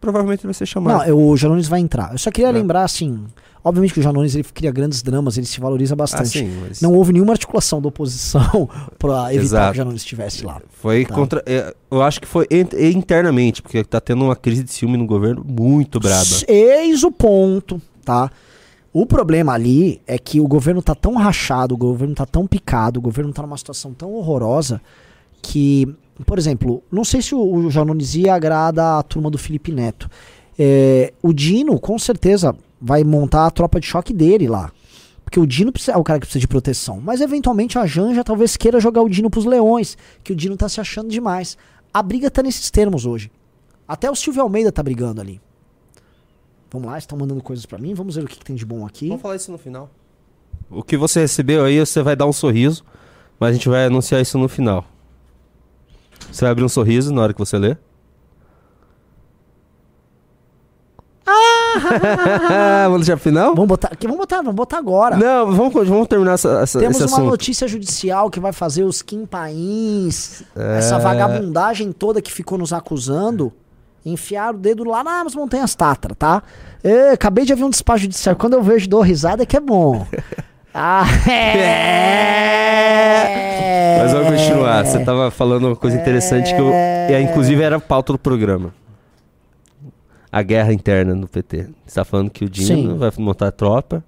Provavelmente ele vai ser chamado. Não, eu- o Janones vai entrar. Eu só queria É. lembrar, assim. Obviamente que o Janones ele cria grandes dramas, ele se valoriza Ah, bastante. sim, mas Não houve nenhuma articulação da oposição pra evitar Exato. que o Janones estivesse lá. foi Tá. contra. é, Eu acho que foi ent- internamente, porque tá tendo uma crise de ciúme no governo muito braba. Eis o ponto, tá? O problema ali é que o governo tá tão rachado, o governo tá tão picado, o governo tá numa situação tão horrorosa que, por exemplo, não sei se o, o Janones ia agrada a turma do Felipe Neto. É, o Dino, com certeza, vai montar a tropa de choque dele lá. Porque o Dino precisa- é o cara que precisa de proteção. Mas eventualmente a Janja talvez queira jogar o Dino pros leões, que o Dino tá se achando demais. A briga tá nesses termos hoje. Até o Silvio Almeida tá brigando ali. Vamos lá, estão mandando coisas pra mim. Vamos ver o que, que tem de bom aqui. Vamos falar isso no final. O que você recebeu aí, você vai dar um sorriso, mas a gente vai anunciar isso no final. Você vai abrir um sorriso na hora que você lê. vamos deixar pro final? Vamos botar, aqui, vamos botar, vamos botar agora. Não, vamos, vamos terminar essa, essa, Temos uma assunto. notícia judicial que vai fazer os Kim Pains, É. essa vagabundagem toda que ficou nos acusando, enfiar o dedo lá nas montanhas Tatra, tá? É, acabei de ouvir um despacho judicial. Quando eu vejo dou risada é que é bom. Ah, é. Mas vamos continuar. Você tava falando uma coisa interessante que eu, é, inclusive era a pauta do programa. A guerra interna no PT. Você tá falando que o Dino Sim. vai montar tropa.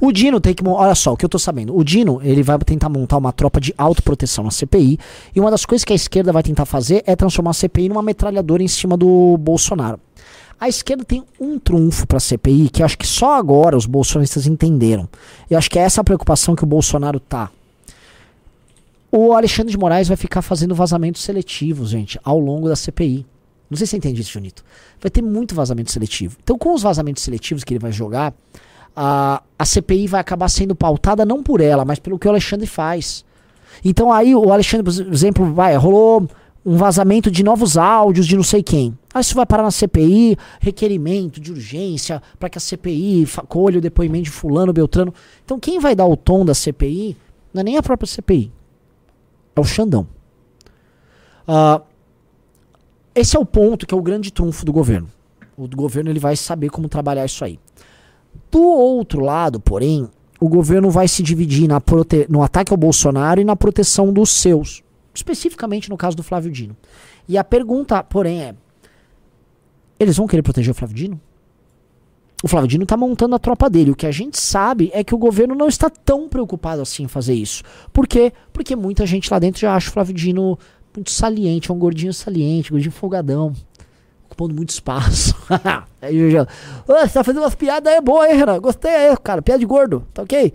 O Dino tem que. Olha só, o que eu tô sabendo. O Dino, ele vai tentar montar uma tropa de autoproteção na CPI. E uma das coisas que a esquerda vai tentar fazer é transformar a CPI numa metralhadora em cima do Bolsonaro. A esquerda tem um trunfo pra CPI que acho que só agora os bolsonaristas entenderam. Eu acho que é essa a preocupação que o Bolsonaro tá. O Alexandre de Moraes vai ficar fazendo vazamentos seletivos, gente, ao longo da CPI. Não sei se você entende isso, Junito. Vai ter muito vazamento seletivo. Então, com os vazamentos seletivos que ele vai jogar, a, a CPI vai acabar sendo pautada não por ela, mas pelo que o Alexandre faz. Então aí o Alexandre, por exemplo, vai, rolou um vazamento de novos áudios de não sei quem. Aí isso vai parar na CPI, requerimento de urgência para que a CPI colhe o depoimento de fulano, beltrano. Então quem vai dar o tom da CPI não é nem a própria CPI. É o Xandão. Ah, esse é o ponto que é o grande trunfo do governo. O governo ele vai saber como trabalhar isso aí. Do outro lado, porém, o governo vai se dividir na no ataque ao Bolsonaro e na proteção dos seus. Especificamente no caso do Flávio Dino. E a pergunta, porém, é: eles vão querer proteger o Flávio Dino? O Flávio Dino está montando a tropa dele. O que a gente sabe é que o governo não está tão preocupado assim em fazer isso. Por quê? Porque muita gente lá dentro já acha o Flávio Dino muito saliente, é um gordinho saliente, gordinho folgadão, ocupando muito espaço. aí eu já, Ô, você tá fazendo umas piadas aí boa, hein, Renan? Gostei aí, cara, piada de gordo, tá ok?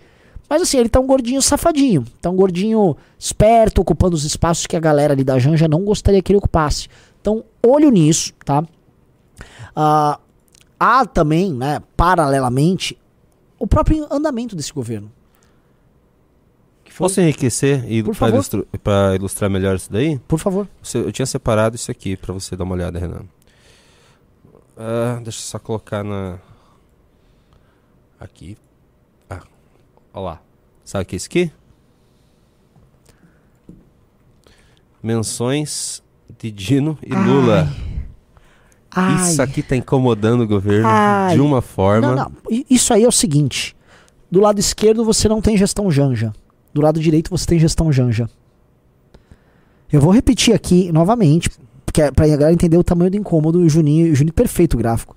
Mas assim, ele tá um gordinho safadinho, tá um gordinho esperto, ocupando os espaços que a galera ali da Janja não gostaria que ele ocupasse. Então, olho nisso, tá? Ah, há também, né, paralelamente, o próprio andamento desse governo. Que foi- Posso enriquecer e para favor. ilustrar, melhor isso daí? Por favor. Você- eu tinha separado isso aqui pra você dar uma olhada, Renan. Ah, deixa eu só colocar na. Aqui. Ah, olha lá. Sabe o que é isso aqui? Menções de Dino e Lula. Ai. Isso aqui tá incomodando o governo Ai. de uma forma. Não, não. Isso aí é o seguinte: do lado esquerdo você não tem gestão Janja. Do lado direito você tem gestão Janja. Eu vou repetir aqui novamente, porque é pra galera entender o tamanho do incômodo, o Juninho, o Juninho perfeito o gráfico.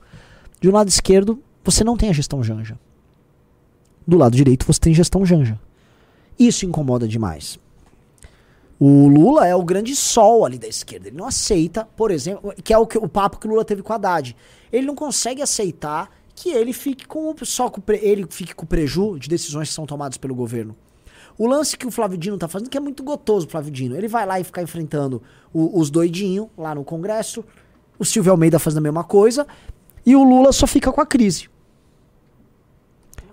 Do lado esquerdo você não tem a gestão Janja. Do lado direito você tem gestão Janja. Isso incomoda demais. O Lula é o grande sol ali da esquerda. Ele não aceita, por exemplo, que é o, que, o papo que o Lula teve com a Haddad. Ele não consegue aceitar que ele fique com só com ele fique com o preju de decisões que são tomadas pelo governo. O lance que o Flávio Dino tá fazendo, que é muito gotoso o Flávio Dino. Ele vai lá e ficar enfrentando o- os doidinhos lá no Congresso. O Silvio Almeida fazendo a mesma coisa. E o Lula só fica com a crise.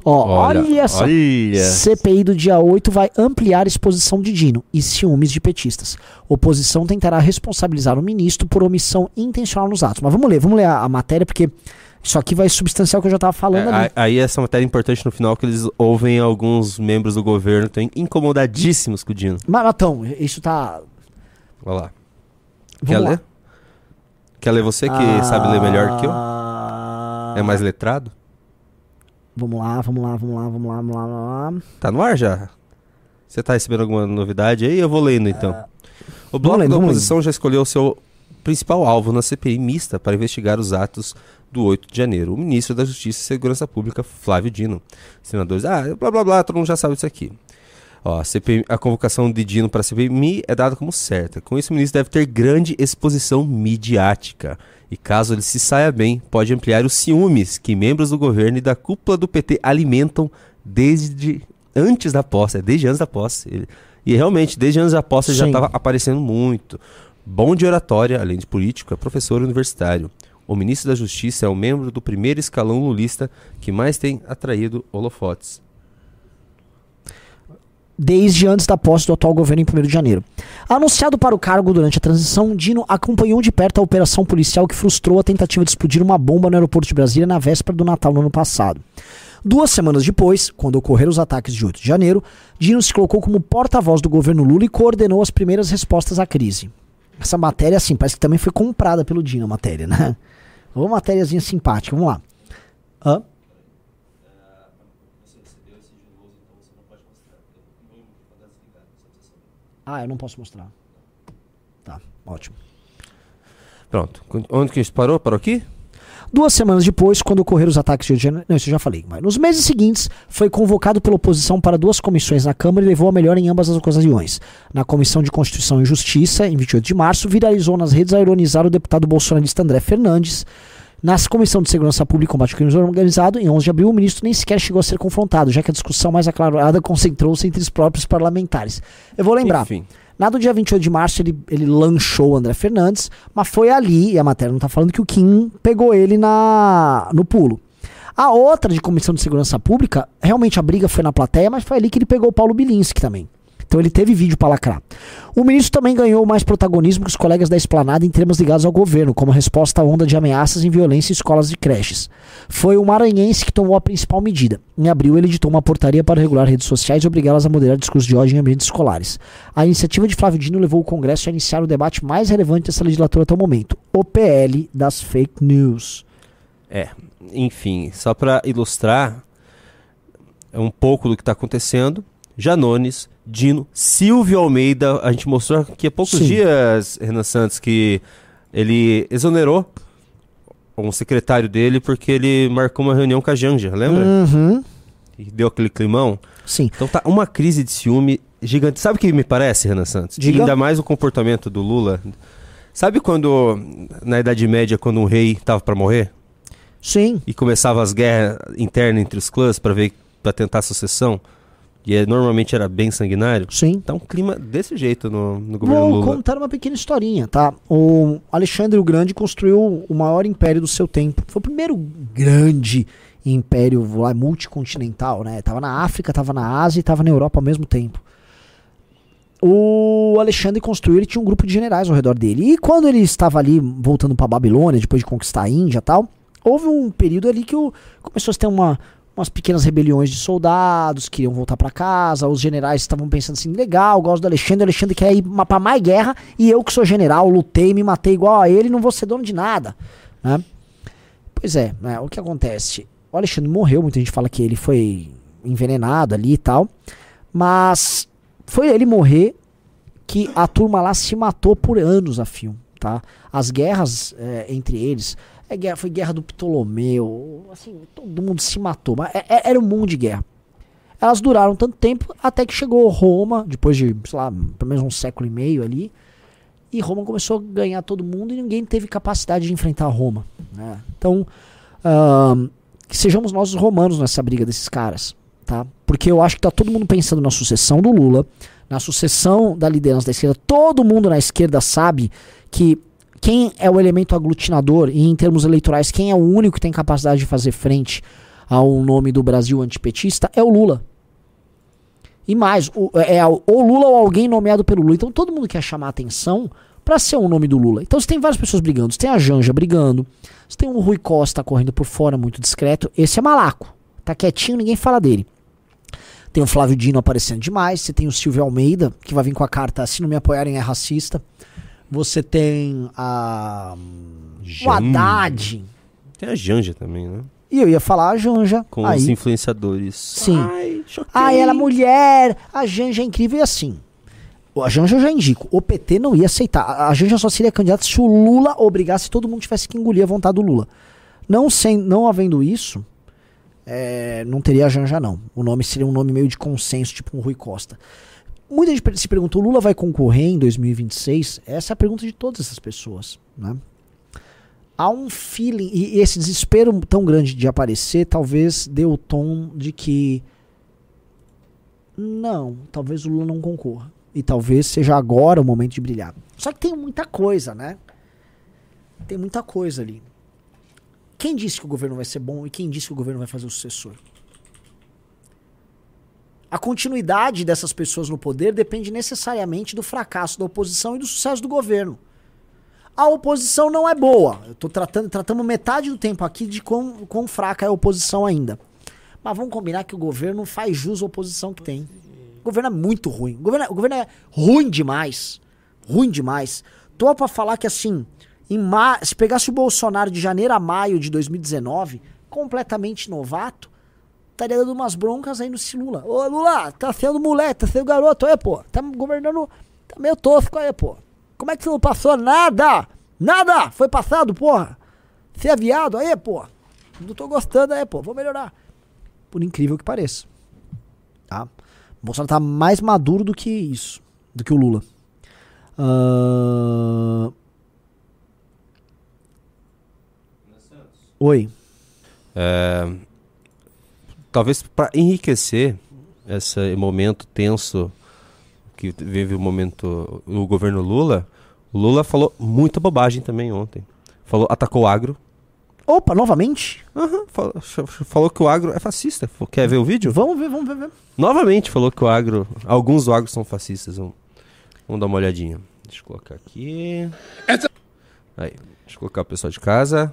Ó, olha, só. olha. CPI do dia 8 vai ampliar a exposição de Dino e ciúmes de petistas. Oposição tentará responsabilizar o ministro por omissão intencional nos atos. Mas vamos ler, vamos ler a, a matéria, porque isso aqui vai substanciar o que eu já tava falando É, ali. aí essa matéria é importante no final que eles ouvem alguns membros do governo estão incomodadíssimos com o Dino. Mas, Matão, isso tá. Olha lá. Vamos Quer lá. ler? Quer ler você que sabe ler melhor que eu? Ah, É mais letrado? Vamos lá, vamos lá, vamos lá, vamos lá, vamos lá, vamos lá. Tá no ar já? Você tá recebendo alguma novidade aí? Eu vou lendo então. O bloco da oposição já escolheu seu principal alvo na CPI mista para investigar os atos do 8 de janeiro. O ministro da Justiça e Segurança Pública, Flávio Dino. Senadores, ah, blá blá blá, todo mundo já sabe disso aqui. Ó, a, CPI a convocação de Dino para a CPI é dada como certa. Com isso, o ministro deve ter grande exposição midiática. E caso ele se saia bem, pode ampliar os ciúmes que membros do governo e da cúpula do PT alimentam desde antes da posse, é desde antes da posse. E realmente, desde antes da posse ele já estava aparecendo muito. Bom de oratória, além de político, é professor universitário. O ministro da Justiça é o membro do primeiro escalão lulista que mais tem atraído holofotes. desde antes da posse do atual governo em 1 de janeiro. Anunciado para o cargo durante a transição, Dino acompanhou de perto a operação policial que frustrou a tentativa de explodir uma bomba no aeroporto de Brasília na véspera do Natal no ano passado. Duas semanas depois, quando ocorreram os ataques de 8 de janeiro, Dino se colocou como porta-voz do governo Lula e coordenou as primeiras respostas à crise. Essa matéria, assim, parece que também foi comprada pelo Dino, a matéria, né? Uma matériazinha simpática, vamos lá. Hã? Ah, eu não posso mostrar. Tá, ótimo. Pronto. Onde que a gente parou? Parou aqui? Duas semanas depois, quando ocorreram os ataques de 8 de janeiro, não, isso eu já falei. Mas nos meses seguintes, foi convocado pela oposição para duas comissões na Câmara e levou a melhor em ambas as ocasiões. Na Comissão de Constituição e Justiça, em 28 de março, viralizou nas redes a ironizar o deputado bolsonarista André Fernandes. Na Comissão de Segurança Pública e Combate ao Crime Organizado, em 11 de abril, o ministro nem sequer chegou a ser confrontado, já que a discussão mais aclarada concentrou-se entre os próprios parlamentares. Eu vou lembrar. Enfim. Na do dia 28 de março, ele, ele lanchou o André Fernandes, mas foi ali, e a matéria não tá falando, que o Kim pegou ele na no pulo. A outra de Comissão de Segurança Pública, realmente a briga foi na plateia, mas foi ali que ele pegou o Paulo Bilinski também. Então ele teve vídeo para lacrar. O ministro também ganhou mais protagonismo que os colegas da esplanada em temas ligados ao governo, como resposta à onda de ameaças e violência em escolas e creches. Foi o maranhense que tomou a principal medida. Em abril, ele editou uma portaria para regular redes sociais e obrigá-las a moderar discursos de ódio em ambientes escolares. A iniciativa de Flávio Dino levou o Congresso a iniciar o debate mais relevante dessa legislatura até o momento, o PL das fake news. É, enfim, só para ilustrar um pouco do que está acontecendo, Janones, Dino, Silvio Almeida, a gente mostrou aqui há poucos Sim. dias, Renan Santos, que ele exonerou um secretário dele porque ele marcou uma reunião com a Janja, lembra? Uhum. e deu aquele climão. Sim. Então tá uma crise de ciúme gigante. Sabe o que me parece, Renan Santos? Diga. E ainda mais o comportamento do Lula. Sabe quando, na Idade Média, quando um rei tava pra morrer? Sim. E começava as guerras internas entre os clãs pra ver para tentar a sucessão? E é, normalmente era bem sanguinário. Sim. Tá um clima desse jeito no, no governo Vou Lula. contar uma pequena historinha, tá? O Alexandre o Grande construiu o maior império do seu tempo. Foi o primeiro grande império lá, multicontinental, né? Tava na África, tava na Ásia e tava na Europa ao mesmo tempo. O Alexandre construiu, ele tinha um grupo de generais ao redor dele. E quando ele estava ali voltando para Babilônia, depois de conquistar a Índia e tal, houve um período ali que o, começou a ter uma, umas pequenas rebeliões de soldados, queriam voltar para casa, os generais estavam pensando assim, legal, gosto do Alexandre, o Alexandre quer ir para mais guerra, e eu que sou general, lutei, me matei igual a ele, não vou ser dono de nada, né? Pois é, né, o que acontece? O Alexandre morreu, muita gente fala que ele foi envenenado ali e tal, mas foi ele morrer que a turma lá se matou por anos a fio, tá? As guerras é, entre eles, é guerra, foi guerra do Ptolomeu, assim, todo mundo se matou, mas é- é- era um mundo de guerra. Elas duraram tanto tempo até que chegou Roma, depois de, sei lá, pelo menos um século e meio ali, e Roma começou a ganhar todo mundo e ninguém teve capacidade de enfrentar Roma. né? Então, ahn, que sejamos nós os romanos nessa briga desses caras, tá? Porque eu acho que tá todo mundo pensando na sucessão do Lula, na sucessão da liderança da esquerda. Todo mundo na esquerda sabe que quem é o elemento aglutinador e em termos eleitorais quem é o único que tem capacidade de fazer frente ao nome do Brasil antipetista é o Lula. E mais, o, é o ou Lula ou alguém nomeado pelo Lula. Então todo mundo quer chamar atenção pra ser o nome do Lula. Então você tem várias pessoas brigando. Você tem a Janja brigando. Você tem o Rui Costa correndo por fora, muito discreto. Esse é malaco. Tá quietinho, ninguém fala dele. Tem o Flávio Dino aparecendo demais. Você tem o Silvio Almeida, que vai vir com a carta Se não me apoiarem é racista. Você tem a. O Janja. Haddad. Tem a Janja também, né? E eu ia falar a Janja. Com aí. os influenciadores. Sim. Ai. Ah, ela é mulher. A Janja é incrível e assim. A Janja eu já indico. O PT não ia aceitar. A a Janja só seria candidata se o Lula obrigasse todo mundo tivesse que engolir a vontade do Lula. Não, sem, não havendo isso, é, não teria a Janja, não. O nome seria um nome meio de consenso, tipo um Rui Costa. Muita gente se pergunta: o Lula vai concorrer em 2026? Essa é a pergunta de todas essas pessoas. Né? Há um feeling, e esse desespero tão grande de aparecer, talvez dê o tom de que não, talvez o Lula não concorra. E talvez seja agora o momento de brilhar. Só que tem muita coisa, né? Tem muita coisa ali. Quem disse que o governo vai ser bom e quem disse que o governo vai fazer o sucessor? A continuidade dessas pessoas no poder depende necessariamente do fracasso da oposição e do sucesso do governo. A oposição não é boa. Eu tô tratando, tratamos metade do tempo aqui de quão, quão fraca é a oposição ainda. Mas vamos combinar que o governo faz jus à oposição que tem. O governo é muito ruim. O governo é, o governo é ruim demais. Ruim demais. Tô pra falar que assim, ma se pegasse o Bolsonaro de janeiro a maio de 2019, completamente novato, estaria dando umas broncas aí no Lula. Ô Lula, tá sendo moleque, tá sendo garoto aí, pô. Tá governando, tá meio tosco aí, pô. Como é que você não passou nada? Nada! Foi passado, porra. Você é viado aí, pô. Não tô gostando aí, pô. Vou melhorar. Por incrível que pareça. Tá? O Bolsonaro tá mais maduro do que isso. Do que o Lula. Ahn. Oi. É, talvez para enriquecer esse momento tenso que vive o momento o governo Lula, o Lula falou muita bobagem também ontem. Falou, atacou o agro. Opa, novamente? Aham, falou, falou que o agro é fascista. Quer ver o vídeo? Vamos ver, vamos ver. Novamente falou que o agro, alguns do agro são fascistas. Vamos, vamos dar uma olhadinha. Deixa eu colocar aqui. Essa- Aí, deixa eu colocar o pessoal de casa.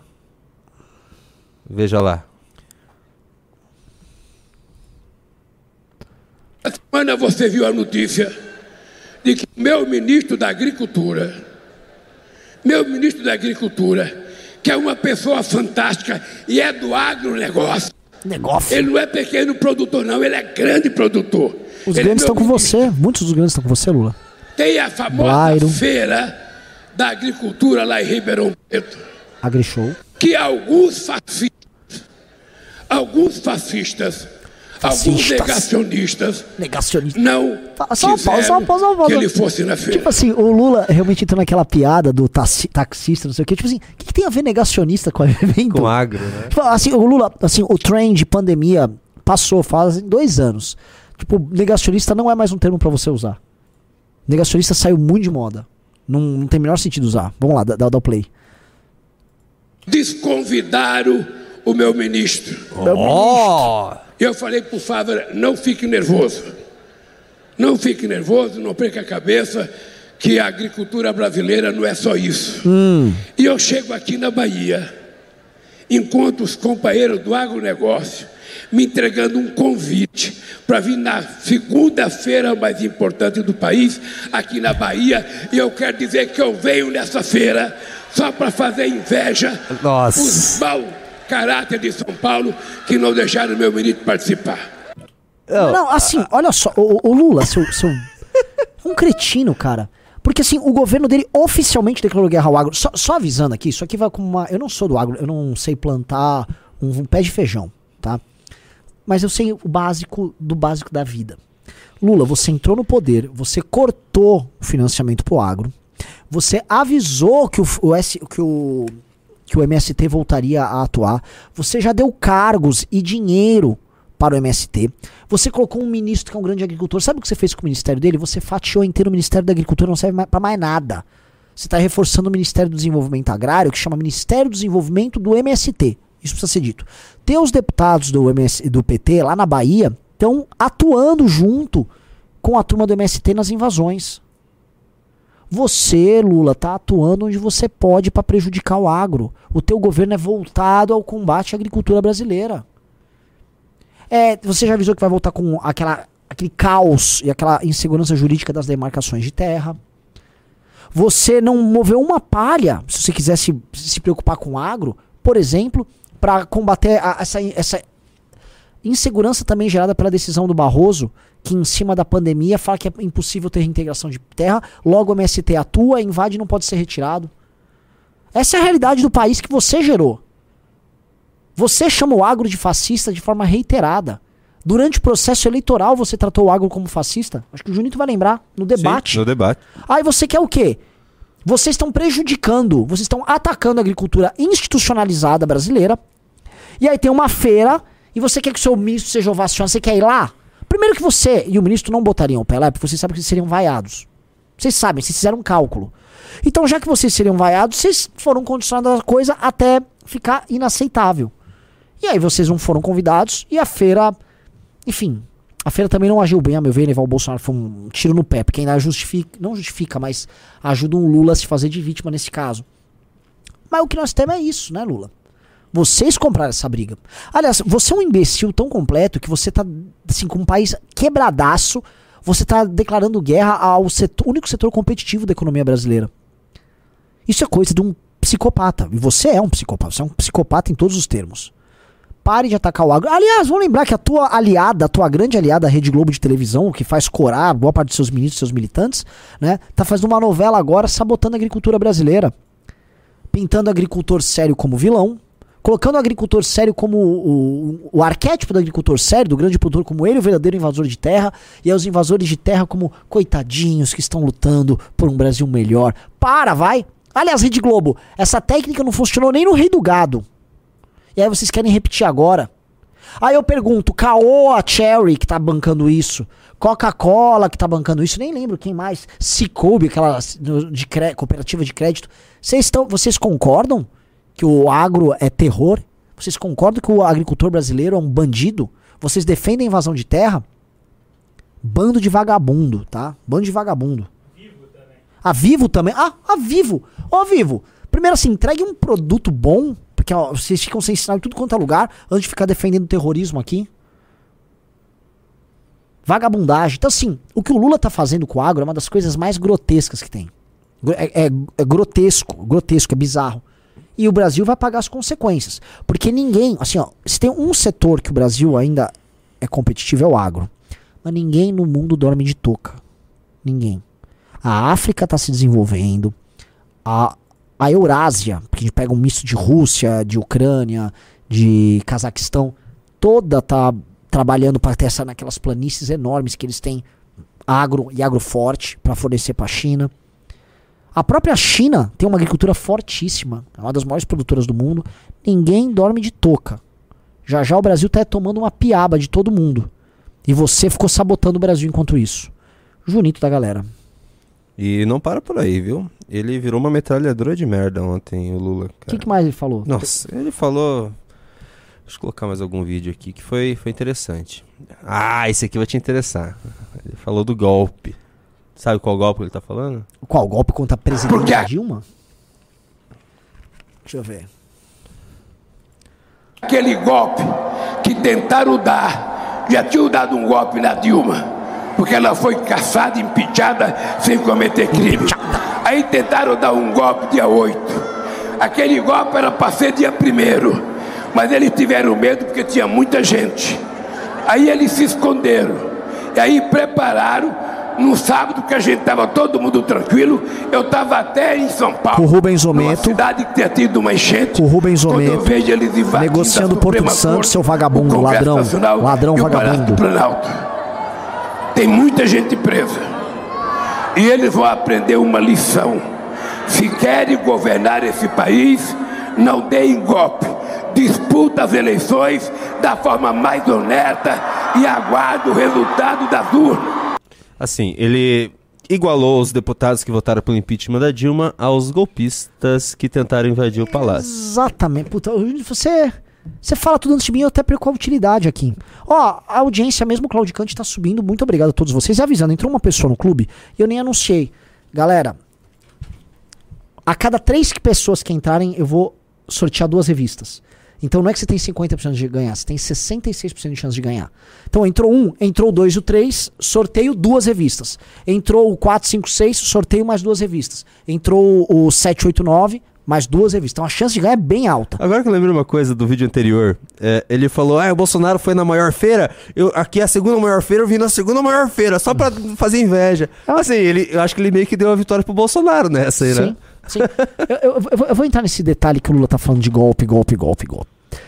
Veja lá. Essa semana você viu a notícia de que meu ministro da Agricultura, meu ministro da Agricultura, que é uma pessoa fantástica e é do agronegócio, Negócio. ele não é pequeno produtor, não, ele é grande produtor. Os Ele é grandes estão com ministro. você. Muitos dos grandes estão com você, Lula. Tem a famosa Blairo. feira da agricultura lá em Ribeirão Preto. AgriShow. que alguns fascistas, alguns fascistas Alguns Fascistas. negacionistas Negacionista. não só uma pausa, só uma pausa, só uma pausa. que ele fosse na feira. Tipo assim, o Lula realmente entrou naquela piada do taxi- taxista, não sei o quê. Tipo assim, o que, que tem a ver negacionista com o evento? Com agro, né? Tipo, assim, o Lula, assim, o trem de pandemia passou, faz dois anos. Tipo, negacionista não é mais um termo pra você usar. Negacionista saiu muito de moda. Não, não tem o menor sentido usar. Vamos lá, dá, dá o play. Desconvidaram o meu ministro. Ó! Eu falei para o Fávera, não fique nervoso. Não fique nervoso, não perca a cabeça, que a agricultura brasileira não é só isso. E eu chego aqui na Bahia, encontro os companheiros do agronegócio me entregando um convite para vir na segunda-feira mais importante do país, aqui na Bahia, e eu quero dizer que eu venho nessa feira só para fazer inveja Nossa. os mau caráter de São Paulo que não deixaram o meu ministro participar. Não, assim, olha só, o, o Lula, seu, seu. Um cretino, cara. Porque assim, o governo dele oficialmente declarou guerra ao agro. Só, só avisando aqui, isso aqui vai como uma. Eu não sou do agro, eu não sei plantar um, um pé de feijão, tá? Mas eu sei o básico do básico da vida. Lula, você entrou no poder, você cortou o financiamento pro agro, você avisou que o, o, S, que o, que o MST voltaria a atuar, você já deu cargos e dinheiro para o MST, você colocou um ministro que é um grande agricultor. Sabe o que você fez com o ministério dele? Você fatiou inteiro o Ministério da Agricultura, não serve para mais nada. Você está reforçando o Ministério do Desenvolvimento Agrário, que chama Ministério do Desenvolvimento do MST. Isso precisa ser dito. Teus deputados do, MS, do PT lá na Bahia estão atuando junto com a turma do MST nas invasões. Você, Lula, tá atuando onde você pode para prejudicar o agro. O teu governo é voltado ao combate à agricultura brasileira. É, você já avisou que vai voltar com aquela, aquele caos e aquela insegurança jurídica das demarcações de terra. Você não moveu uma palha, se você quisesse se preocupar com o agro, por exemplo, para combater a- essa, essa insegurança também gerada pela decisão do Barroso, que em cima da pandemia fala que é impossível ter reintegração de terra, logo o MST atua, invade e não pode ser retirado. Essa é a realidade do país que você gerou. Você chama o agro de fascista de forma reiterada. Durante o processo eleitoral você tratou o agro como fascista? Acho que o Junito vai lembrar, no debate. Sim, no debate. Aí você quer o quê? Vocês estão prejudicando, vocês estão atacando a agricultura institucionalizada brasileira. E aí tem uma feira e você quer que o seu ministro seja ovacionado, você quer ir lá? Primeiro que você e o ministro não botariam o pé lá, porque vocês sabem que seriam vaiados. Vocês sabem, vocês fizeram um cálculo. Então, já que vocês seriam vaiados, vocês foram condicionando a coisa até ficar inaceitável. E aí vocês não foram convidados e a feira, enfim, a feira também não agiu bem, a meu ver, levar o Bolsonaro foi um tiro no pé, porque ainda justifica, não justifica, mas ajuda um Lula a se fazer de vítima nesse caso. Mas o que nós temos é isso, né, Lula? Vocês compraram essa briga. Aliás, você é um imbecil tão completo que você tá, assim, com um país quebradaço, você tá declarando guerra ao setor, único setor competitivo da economia brasileira. Isso é coisa de um psicopata. E você é um psicopata. Você é um psicopata em todos os termos. Pare de atacar o agro. Aliás, vamos lembrar que a tua aliada, a tua grande aliada, a Rede Globo de televisão, que faz corar boa parte dos seus ministros, seus militantes, né? Tá fazendo uma novela agora sabotando a agricultura brasileira. Pintando agricultor sério como vilão. Colocando o agricultor sério como o, o, o arquétipo do agricultor sério, do grande produtor como ele, o verdadeiro invasor de terra, e aí os invasores de terra como coitadinhos que estão lutando por um Brasil melhor. Para, vai! Aliás, Rede Globo, essa técnica não funcionou nem no Rei do Gado. E aí vocês querem repetir agora? Aí eu pergunto, Caoa Cherry que tá bancando isso, Coca-Cola que tá bancando isso, nem lembro quem mais, Cicobi, aquela de cooperativa de crédito. Vocês estão, vocês concordam que o agro é terror? Vocês concordam que o agricultor brasileiro é um bandido? Vocês defendem a invasão de terra? Bando de vagabundo, tá? Bando de vagabundo. A Vivo também. Ah, a Vivo. Ó, Vivo. Primeiro assim, entregue um produto bom, porque ó, vocês ficam sem sinal em tudo quanto é lugar, antes de ficar defendendo terrorismo aqui. Vagabundagem. Então, assim, o que o Lula tá fazendo com o agro é uma das coisas mais grotescas que tem. É, é- é grotesco, grotesco, é bizarro. E o Brasil vai pagar as consequências. Porque ninguém, assim, ó, se tem um setor que o Brasil ainda é competitivo é o agro. Mas ninguém no mundo dorme de touca. Ninguém. A África está se desenvolvendo. A, a Eurásia, porque a gente pega um misto de Rússia, de Ucrânia, de Cazaquistão, toda tá trabalhando para ter essa naquelas planícies enormes que eles têm agro e agro forte para fornecer para a China. A própria China tem uma agricultura fortíssima, é uma das maiores produtoras do mundo. Ninguém dorme de touca. Já já o Brasil tá tomando uma piaba de todo mundo. E você ficou sabotando o Brasil enquanto isso. Junito da galera. E não para por aí, viu? Ele virou uma metralhadora de merda ontem, o Lula. O que, que mais ele falou? Nossa, ele falou. Deixa eu colocar mais algum vídeo aqui que foi, foi interessante. Ah, esse aqui vai te interessar. Ele falou do golpe. Sabe qual golpe ele tá falando? Qual golpe contra a presidente Dilma? Deixa eu ver. Aquele golpe que tentaram dar, já tinham dado um golpe na Dilma, porque ela foi caçada, impeachada, sem cometer crime. Aí tentaram dar um golpe dia 8. Aquele golpe era para ser dia 1 mas eles tiveram medo porque tinha muita gente. Aí eles se esconderam. E aí prepararam no sábado que a gente estava todo mundo tranquilo, eu estava até em São Paulo. O Rubens Ometo. cidade que tinha tido uma enchente. O Rubens Ometo. negociando Porto Santo, seu vagabundo, ladrão. Ladrão vagabundo. Tem muita gente presa. E eles vão aprender uma lição. Se querem governar esse país, não deem golpe. Disputa as eleições da forma mais honesta e aguarde o resultado das urnas. Assim, ele igualou os deputados que votaram pelo impeachment da Dilma aos golpistas que tentaram invadir o palácio. Exatamente. Puta, você, você fala tudo antes de mim, eu até perco a utilidade aqui. Ó, a audiência, mesmo Claudicante, tá subindo. Muito obrigado a todos vocês. E avisando, entrou uma pessoa no clube e eu nem anunciei. Galera, a cada três pessoas que entrarem, eu vou sortear duas revistas. Então não é que você tem 50% de ganhar, você tem 66% de chance de ganhar. Então entrou um, entrou o 2 e o 3, sorteio duas revistas. Entrou o 4, 5, 6, sorteio mais duas revistas. Entrou o 7, 8, 9, mais duas revistas. Então a chance de ganhar é bem alta. Agora que eu lembro uma coisa do vídeo anterior, é, ele falou: Ah, o Bolsonaro foi na maior feira, eu, aqui é a segunda maior feira, eu vim na segunda maior feira, só pra fazer inveja. Assim, ele, eu acho que ele meio que deu a vitória pro Bolsonaro nessa aí, né? Sim. Sim. Eu, eu, eu, eu, vou entrar nesse detalhe que o Lula tá falando de golpe, golpe, golpe, golpe.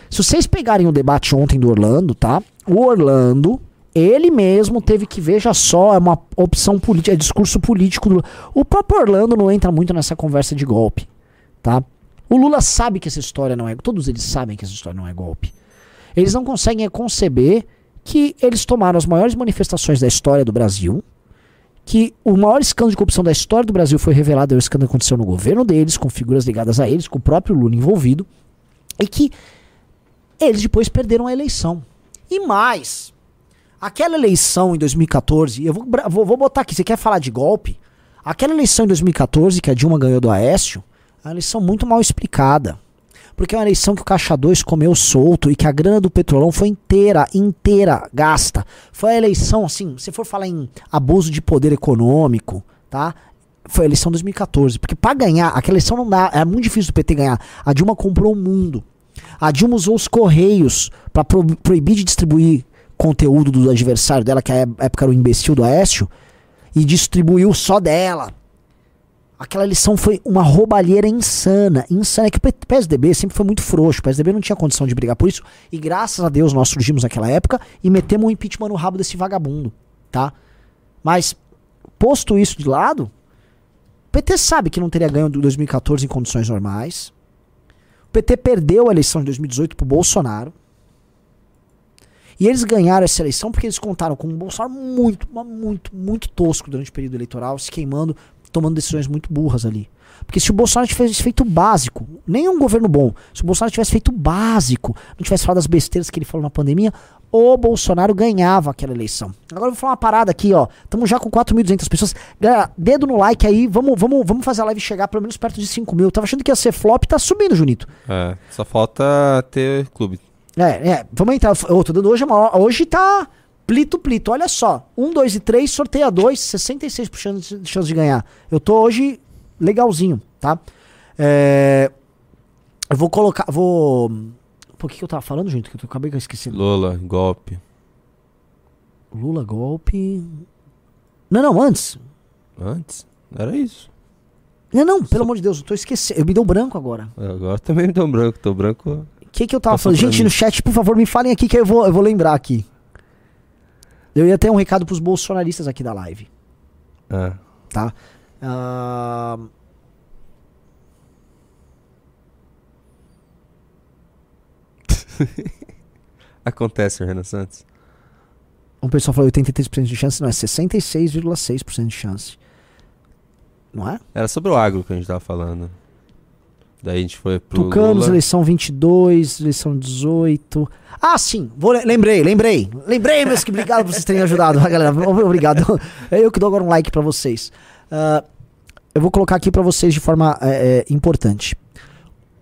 Se vocês pegarem o debate ontem do Orlando, tá? O Orlando, ele mesmo teve que, veja só, é uma opção política, é discurso político do Lula. O próprio Orlando não entra muito nessa conversa de golpe, tá? O Lula sabe que essa história não é. Todos eles sabem que essa história não é golpe. Eles não conseguem conceber que eles tomaram as maiores manifestações da história do Brasil, que o maior escândalo de corrupção da história do Brasil foi revelado, é o escândalo que aconteceu no governo deles, com figuras ligadas a eles, com o próprio Lula envolvido, e que eles depois perderam a eleição. E mais, aquela eleição em 2014, eu vou, vou, vou botar aqui, você quer falar de golpe? Aquela eleição em 2014, que a Dilma ganhou do Aécio, é uma eleição muito mal explicada. Porque é uma eleição que o Caixa 2 comeu solto e que a grana do petrolão foi inteira, inteira gasta. Foi a eleição, assim, se for falar em abuso de poder econômico, tá? Foi a eleição 2014. Porque para ganhar, aquela eleição não dá, é muito difícil do PT ganhar. A Dilma comprou o mundo. A Dilma usou os correios para pro, proibir de distribuir conteúdo do adversário dela, que a época era o imbecil do Aécio, e distribuiu só dela. Aquela lição foi uma roubalheira insana. Insana. É que o PSDB sempre foi muito frouxo. O PSDB não tinha condição de brigar por isso. E graças a Deus nós surgimos naquela época e metemos um impeachment no rabo desse vagabundo. Tá? Mas, posto isso de lado, o PT sabe que não teria ganho de 2014 em condições normais. O PT perdeu a eleição de 2018 pro Bolsonaro. E eles ganharam essa eleição porque eles contaram com um Bolsonaro muito, muito, muito tosco durante o período eleitoral, se queimando tomando decisões muito burras ali. Porque se o Bolsonaro tivesse feito básico, nem um governo bom, se o Bolsonaro tivesse feito básico, não tivesse falado das besteiras que ele falou na pandemia, o Bolsonaro ganhava aquela eleição. Agora eu vou falar uma parada aqui, ó. Estamos já com 4.200 pessoas. Galera, dedo no like aí, vamos, vamos, vamos fazer a live chegar pelo menos perto de 5 mil. Eu tava achando que ia ser flop, tá subindo, Junito. É, só falta ter clube. É, é, vamos entrar. Eu tô dando hoje, é hoje tá Plito, plito. Olha só. 1, 2 e 3, sorteia 2, 66% de chance de ganhar. Eu tô hoje legalzinho, tá? É, eu vou colocar. Vou. Por que, que eu tava falando, gente? Que eu acabei de esquecer. Lula, golpe. Lula, golpe. Não, não, antes. Antes? Era isso. Não, não, pelo Só... amor de Deus, eu tô esquecendo. Eu me deu branco agora. Agora também me deu branco, tô branco. O que, que eu tava falando? Gente, mim. no chat, por favor, me falem aqui que eu vou, eu vou lembrar aqui. Eu ia ter um recado pros bolsonaristas aqui da live, Ah. tá? Ah, Acontece, Renan Santos. um pessoal falou 83% de chance, não, é 66,6% de chance. Não é? Era sobre o agro que a gente tava falando. Daí a gente foi pro Tucanos, Lula. eleição 22, eleição 18. Ah, sim, vou, le- lembrei, lembrei. Lembrei, meus que obrigado por vocês terem ajudado, galera. Obrigado. É eu que dou agora um like pra vocês. Ah, eu vou colocar aqui pra vocês de forma é, é, importante.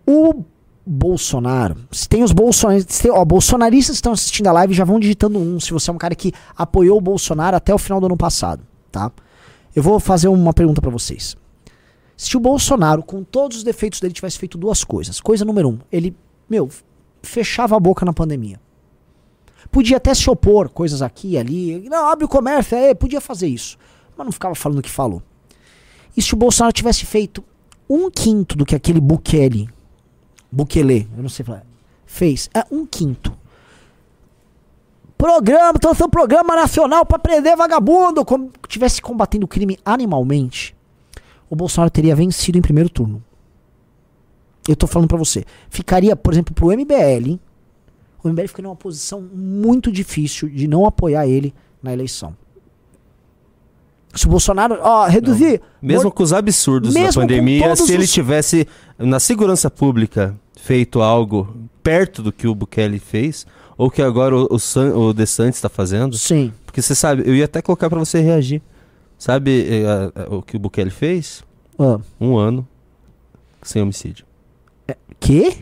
O Bolsonaro, se tem os bolsonaristas, tem, ó, bolsonaristas que estão assistindo a live já vão digitando um, se você é um cara que apoiou o Bolsonaro até o final do ano passado, tá? Eu vou fazer uma pergunta pra vocês. Se o Bolsonaro, com todos os defeitos dele, tivesse feito duas coisas. Coisa número um, ele, meu, fechava a boca na pandemia. Podia até se opor, coisas aqui e ali. Não, abre o comércio, é, podia fazer isso. Mas não ficava falando o que falou. E se o Bolsonaro tivesse feito um quinto do que aquele Bukele, Bukele, eu não sei falar, fez, é um quinto. Programa, então um programa nacional pra prender vagabundo, como tivesse combatendo o crime animalmente, o Bolsonaro teria vencido em primeiro turno. Eu tô falando pra você. Ficaria, por exemplo, pro MBL, o MBL ficaria numa posição muito difícil de não apoiar ele na eleição. Se o Bolsonaro, ó, reduzir. Mesmo mor- com os absurdos Mesmo da pandemia, se ele os- tivesse na segurança pública feito algo perto do que o Bukele fez, ou que agora o, o, San, o DeSantis está fazendo, Sim. porque você sabe, eu ia até colocar para você reagir. Sabe eh, o que o Bukele fez? Ah, Um ano sem homicídio. quê?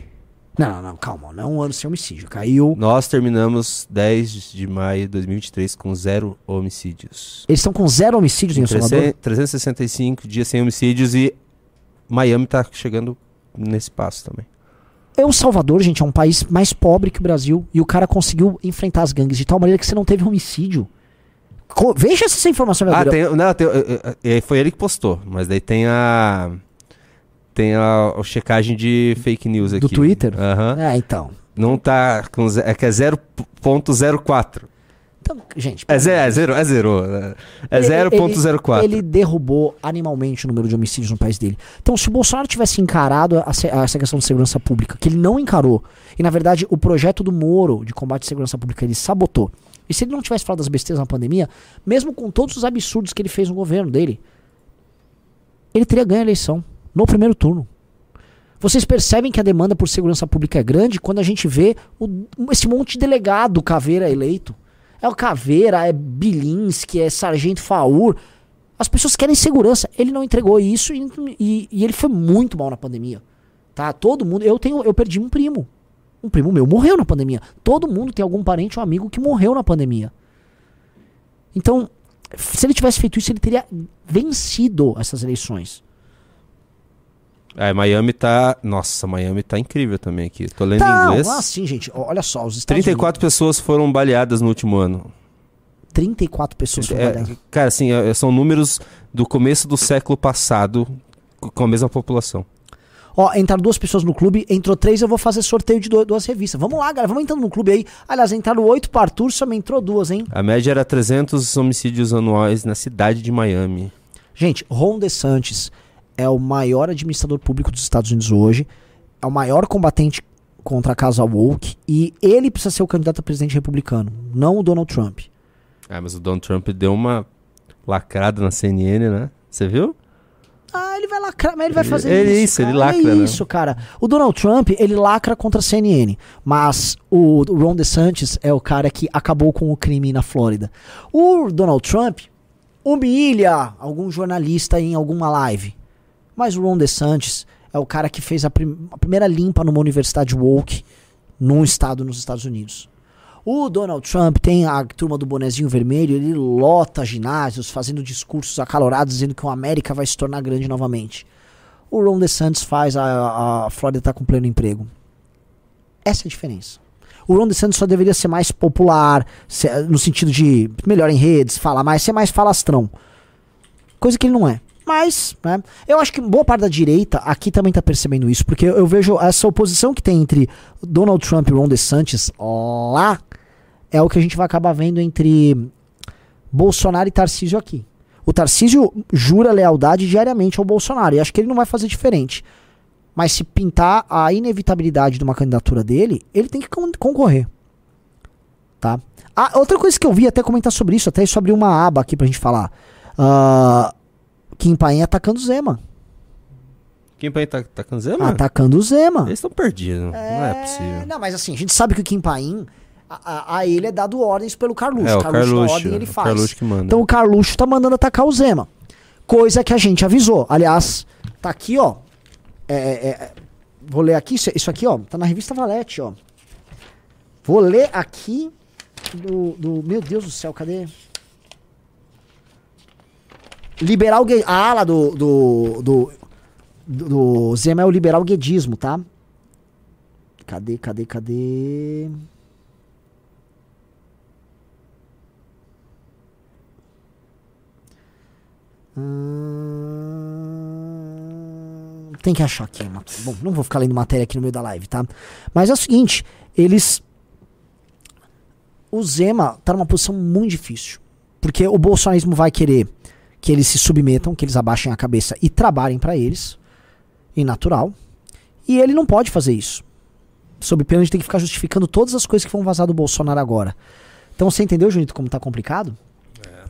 Não, não, não, calma. Não é um ano sem homicídio. Caiu. Nós terminamos 10 de maio de 2023 com zero homicídios. Eles estão com zero homicídios em El Salvador. 300 365 dias sem homicídios e Miami tá chegando nesse passo também. El Salvador, gente, é um país mais pobre que o Brasil. E o cara conseguiu enfrentar as gangues de tal maneira que você não teve homicídio. Veja se essa informação é Ah, tem, não, tem, eh, eh, foi ele que postou, mas daí tem a tem a, a checagem de fake news aqui. Do Twitter? Aham. É, então. Não tá com é que é 0.04. Então, gente. É zero, é zero, é zero. É Ele- 0.04. Ele, ele derrubou animalmente o número de homicídios no país dele. Então, se o Bolsonaro tivesse encarado a a- essa questão de segurança pública, que ele não encarou, e na verdade o projeto do Moro de combate à segurança pública ele sabotou, e se ele não tivesse falado das besteiras na pandemia, mesmo com todos os absurdos que ele fez no governo dele, ele teria ganho a eleição no primeiro turno. Vocês percebem que a demanda por segurança pública é grande quando a gente vê o- esse monte de delegado caveira eleito. É o Caveira, é Bilinski, é Sargento Faur. As pessoas querem segurança. Ele não entregou isso e, e- e ele foi muito mal na pandemia. Tá? Todo mundo. Eu tenho, eu perdi um primo. Um primo meu morreu na pandemia. Todo mundo tem algum parente ou amigo que morreu na pandemia. Então, se ele tivesse feito isso, ele teria vencido essas eleições. É, Miami tá. Nossa, Miami tá incrível também aqui. Tô lendo em Não, inglês. assim, gente, ó, olha só, os Estados 34 pessoas foram baleadas no último ano. Unidos, 34 pessoas foram É, baleadas. cara, assim, é- são números do começo do século passado co- com a mesma população. Ó, entraram duas pessoas no clube, entrou três, eu vou fazer sorteio de du- duas revistas. Vamos lá, galera, vamos entrando no clube aí. Aliás, entraram oito para Arthur, só me entrou duas, hein? A média era 300 homicídios anuais na cidade de Miami. Gente, Ron DeSantis é o maior administrador público dos Estados Unidos hoje, é o maior combatente contra a casa woke e ele precisa ser o candidato a presidente republicano, não o Donald Trump. Ah, mas o Donald Trump deu uma lacrada na CNN, né? Você viu? Ah, ele vai lacrar, mas ele vai Ele- fazer ele- isso. isso, ele cara. lacra, É né? isso, cara. O Donald Trump, ele lacra contra a CNN. Mas o Ron DeSantis é o cara que acabou com o crime na Flórida. O Donald Trump humilha algum jornalista em alguma live. Mas o Ron DeSantis é o cara que fez a, prim- a primeira limpa numa universidade woke num estado nos Estados Unidos. O Donald Trump tem a turma do bonezinho vermelho, ele lota ginásios, fazendo discursos acalorados, dizendo que a América vai se tornar grande novamente. O Ron DeSantis faz a, a Flórida estar com pleno emprego. Essa é a diferença. O Ron DeSantis só deveria ser mais popular, ser- no sentido de melhor em redes, falar mais, ser mais falastrão. Coisa que ele não é. Mas, né, eu acho que boa parte da direita aqui também tá percebendo isso, porque eu, eu vejo essa oposição que tem entre Donald Trump e Ron DeSantis lá, é o que a gente vai acabar vendo entre Bolsonaro e Tarcísio aqui. O Tarcísio jura lealdade diariamente ao Bolsonaro. E acho que ele não vai fazer diferente. Mas se pintar a inevitabilidade de uma candidatura dele, ele tem que con concorrer. Tá? Ah, outra coisa que eu vi até comentar sobre isso, até isso abriu uma aba aqui pra gente falar. Uh, Kim Paim atacando o Zema. Kim Paim tá atacando Zema? Atacando o Zema. Eles estão perdidos, é... não é possível. Não, mas assim, a gente sabe que o Kim Paim, a, a, ele é dado ordens pelo Carluxo. É, o Carluxo, Carluxo, ordem ele o faz. Carluxo que manda. Então o Carluxo tá mandando atacar o Zema. Coisa que a gente avisou. Aliás, tá aqui, ó. É, é, é vou ler aqui, isso, isso, aqui, ó. Tá na revista Valete, ó. Vou ler aqui do, do. Meu Deus do céu, cadê? Liberal A ala do, do, do, do Zema é o liberal guedismo, tá? Cadê, cadê, cadê? Hum, tem que achar aqui. Bom, não vou ficar lendo matéria aqui no meio da live, tá? Mas é o seguinte, eles. O Zema tá numa posição muito difícil. Porque o bolsonarismo vai querer que eles se submetam, que eles abaixem a cabeça e trabalhem para eles. E natural. E ele não pode fazer isso. Sob pena de ter que ficar justificando todas as coisas que vão vazar do Bolsonaro agora. Então você entendeu, Junito, como tá complicado?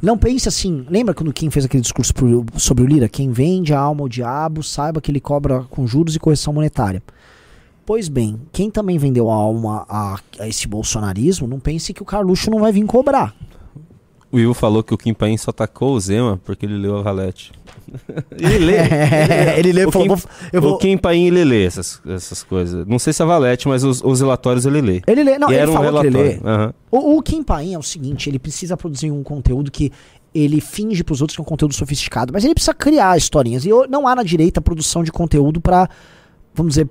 Não pense assim. Lembra quando Kim fez aquele discurso pro, sobre o Lira? Quem vende a alma ao diabo, saiba que ele cobra com juros e correção monetária. Pois bem, quem também vendeu a alma a, a esse bolsonarismo, não pense que o Carluxo não vai vir cobrar. O Ivo falou que o Kim Paim só atacou o Zema porque ele leu a Valete. ele lê. ele lê. O falou, Kim, eu vou... o Kim Paim, ele lê essas, essas coisas. Não sei se é a Valete, mas os, os relatórios ele lê. Ele lê. Não, e ele era um falou relatório. que ele lê. Uhum. O, o Kim Paim é o seguinte, ele precisa produzir um conteúdo que ele finge pros outros que é um conteúdo sofisticado, mas ele precisa criar historinhas. E não há na direita produção de conteúdo para, vamos dizer,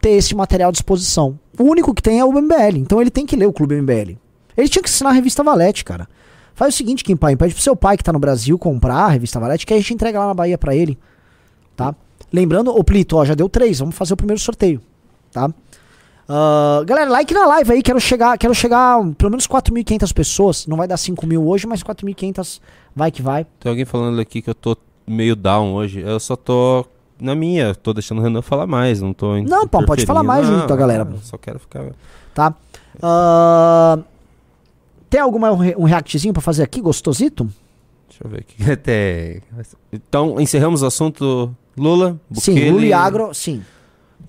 ter esse material à disposição. O único que tem é o MBL. Então ele tem que ler o Clube MBL. Ele tinha que assinar a revista Valete, cara. Faz o seguinte, Kim Pai, pede pro seu pai que tá no Brasil comprar a revista Valete, que a gente entrega lá na Bahia para ele. Tá? Lembrando, o Plito, ó, já deu três, vamos fazer o primeiro sorteio. Tá? Uh, galera, like na live aí, quero chegar, quero chegar pelo menos 4.500 pessoas. Não vai dar 5 mil hoje, mas 4.500 vai que vai. Tem alguém falando aqui que eu tô meio down hoje. Eu só tô na minha, tô deixando o Renan falar mais, não tô Não, pô, pode falar mais junto, a galera. Só quero ficar. Tá? Uh, tem alguma um reactzinho pra fazer aqui, gostosito? Deixa eu ver aqui. Até... Então, encerramos o assunto Lula, Bukele. Sim, Lula e agro, sim.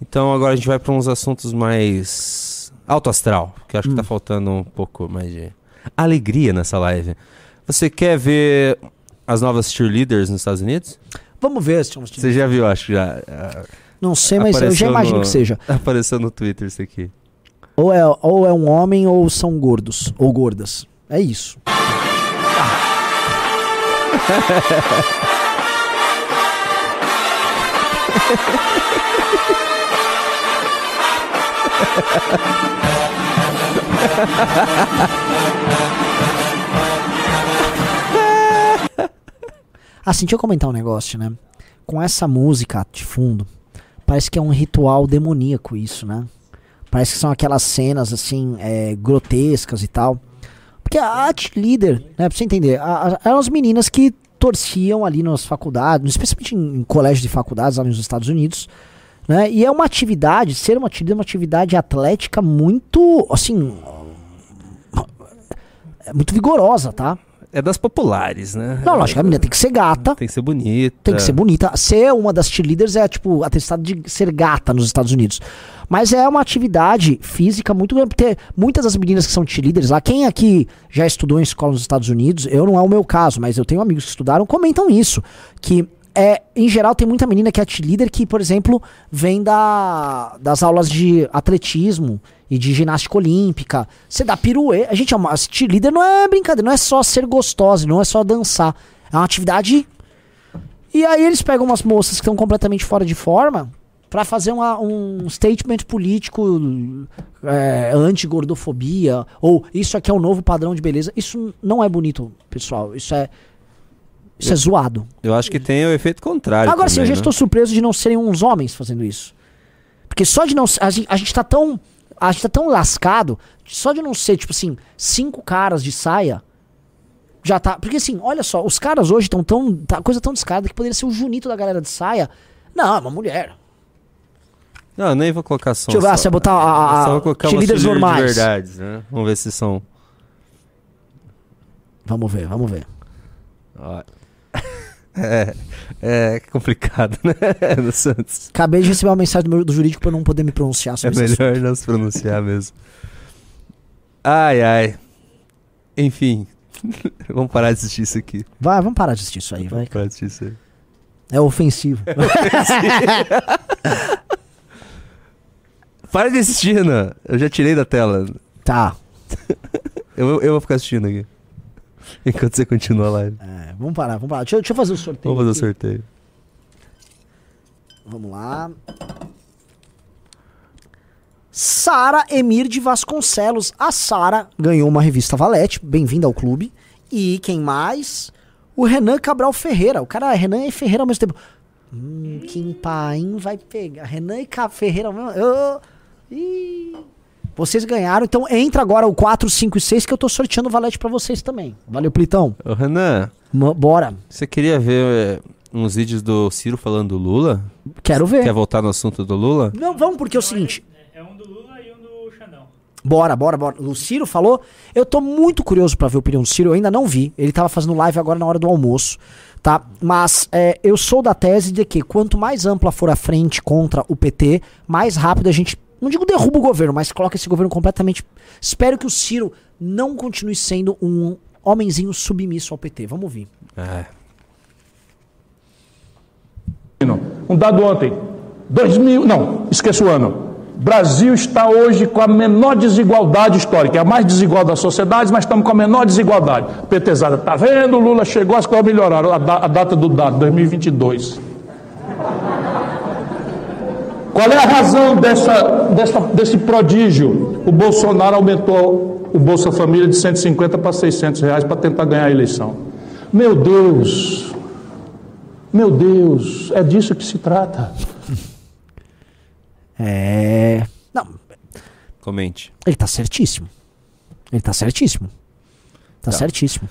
Então agora a gente vai para uns assuntos mais alto astral, que acho hum. que tá faltando um pouco mais de alegria nessa live. Você quer ver as novas cheerleaders nos Estados Unidos? Vamos ver se Você já viu, acho que já. Não sei, mas eu já imagino no, que seja. Apareceu no Twitter isso aqui. Ou é, ou é um homem ou são gordos. Ou gordas. É isso. assim, deixa eu comentar um negócio, né? Com essa música de fundo, parece que é um ritual demoníaco isso, né? Parece que são aquelas cenas, assim, é, grotescas e tal. Porque a líder, né, pra você entender, a, a, eram as meninas que torciam ali nas faculdades, especialmente em, em colégios de faculdades lá nos Estados Unidos, né? E é uma atividade, ser uma atividade, uma atividade atlética muito, assim, é muito vigorosa, tá? É das populares, né? Não, lógico, a menina tem que ser gata. Tem que ser bonita. Tem que ser bonita. Ser uma das cheerleaders é, tipo, atestado de ser gata nos Estados Unidos. Mas é uma atividade física muito grande. Porque muitas das meninas que são cheerleaders lá, quem aqui já estudou em escola nos Estados Unidos, eu não é o meu caso, mas eu tenho amigos que estudaram, comentam isso. Que é, em geral, tem muita menina que é líder que, por exemplo, vem da, das aulas de atletismo e de ginástica olímpica. Você dá piruê. A gente é uma líder não é brincadeira, não é só ser gostosa, não é só dançar. É uma atividade. E aí eles pegam umas moças que estão completamente fora de forma para fazer uma, um statement político é, anti-gordofobia, ou isso aqui é o um novo padrão de beleza. Isso não é bonito, pessoal. Isso é isso é eu, é zoado. Eu acho que tem o efeito contrário. Agora sim, eu já né? estou surpreso de não serem uns homens fazendo isso. Porque só de não. A gente, a gente tá tão. A gente tá tão lascado. Só de não ser, tipo assim, cinco caras de saia. Já tá. Porque assim, olha só, os caras hoje estão tão. Tá coisa tão descarada que poderia ser o Junito da galera de saia. Não, é uma mulher. Não, nem vou colocar som. Deixa eu ver, só- você vai botar a- a- só vou colocar cheerleaders normais. de verdades, né? Vamos ver se são. Vamos ver, vamos ver. Ó. É, é complicado, né? No Santos. Acabei de receber uma mensagem do, meu, do jurídico pra eu não poder me pronunciar É sobre isso. melhor não se pronunciar mesmo. Ai, ai. Enfim. Vamos parar de assistir isso aqui. Vai, vamos parar de assistir isso aí, vai. Vamos parar de assistir isso aí. É ofensivo. Para de assistir, Renan. Eu já tirei da tela. tá. Eu, eu vou ficar assistindo aqui. Enquanto você continua a live. É, vamos parar, vamos parar. Deixa, eu- deixa eu fazer o sorteio. Vamos fazer o aqui. sorteio. Vamos lá. Sara Emir de Vasconcelos. A Sara ganhou uma revista Valete. Bem-vinda ao clube. E quem mais? O Renan Cabral Ferreira. O cara, Renan e Ferreira ao mesmo tempo. Hum, Kim Paim vai pegar. Renan e Ferreira ao mesmo Ô, ih. Vocês ganharam, então entra agora o 4, 5 e 6 que eu tô sorteando o Valete pra vocês também. Valeu, Plitão. Ô, Renan, Ma- Bora. você queria ver é, uns vídeos do Ciro falando do Lula? Quero ver. Quer voltar no assunto do Lula? Não, vamos, porque é o seguinte. É um do Lula e um do Xandão. Bora, bora, bora. O Ciro falou. Eu tô muito curioso pra ver a opinião do Ciro. Eu ainda não vi. Ele tava fazendo live agora na hora do almoço, tá? Mas é, eu sou da tese de que quanto mais ampla for a frente contra o PT, mais rápido a gente. Não digo derruba o governo, mas coloca esse governo completamente. Espero que o Ciro não continue sendo um homenzinho submisso ao PT. Vamos ouvir. É. Um dado ontem, 2000, não, esqueça o ano. Brasil está hoje com a menor desigualdade histórica, é a mais desigual das sociedades, mas estamos com a menor desigualdade. Petezada, tá vendo? Lula chegou, as coisas melhoraram. A, da- a data do dado, 2022. Qual é a razão dessa, dessa, desse prodígio? O Bolsonaro aumentou o Bolsa Família de 150 para 600 reais para tentar ganhar a eleição. Meu Deus, meu Deus, é disso que se trata. É. Não, Comente. ele tá certíssimo. Ele tá certíssimo. Tá, Tá. certíssimo.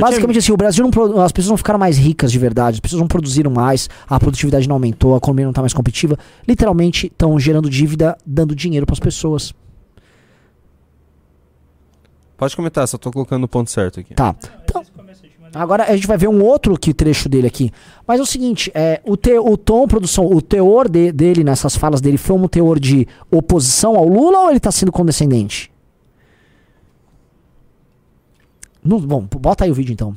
Basicamente assim, o Brasil não, as pessoas não ficaram mais ricas de verdade, as pessoas não produziram mais, a produtividade não aumentou, a economia não tá mais competitiva. Literalmente estão gerando dívida, dando dinheiro pras pessoas. Pode comentar, só tô colocando o ponto certo aqui. Tá. Então, agora a gente vai ver um outro que trecho dele aqui. Mas é o seguinte, é, o, te, o tom, produção, o teor de- dele nessas falas dele foi um teor de oposição ao Lula ou ele tá sendo condescendente? Não, bom, bota aí o vídeo então.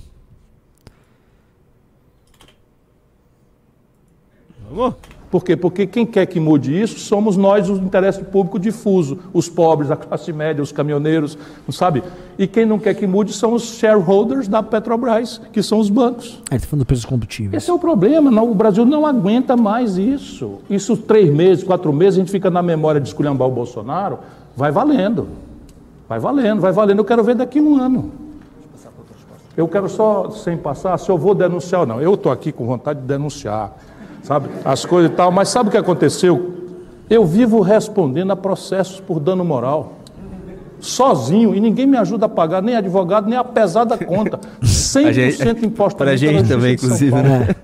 Vamos? Por quê? Porque quem quer que mude isso somos nós, o interesse público difuso, os pobres, a classe média, os caminhoneiros, não sabe? E quem não quer que mude são os shareholders da Petrobras, que são os bancos. Ele tá falando do preço dos combustíveis. Esse é o problema, não, o Brasil não aguenta mais isso. Isso três meses, quatro meses, a gente fica na memória de esculhambar o Bolsonaro, vai valendo. Vai valendo, vai valendo. Eu quero ver daqui a um ano. Eu quero só, sem passar, se eu vou denunciar ou não. Eu estou aqui com vontade de denunciar, sabe? As coisas e tal, mas sabe o que aconteceu? Eu vivo respondendo a processos por dano moral. Sozinho, e ninguém me ajuda a pagar, nem advogado, nem a pesada conta. 100% imposto Pra multa gente também, inclusive, né?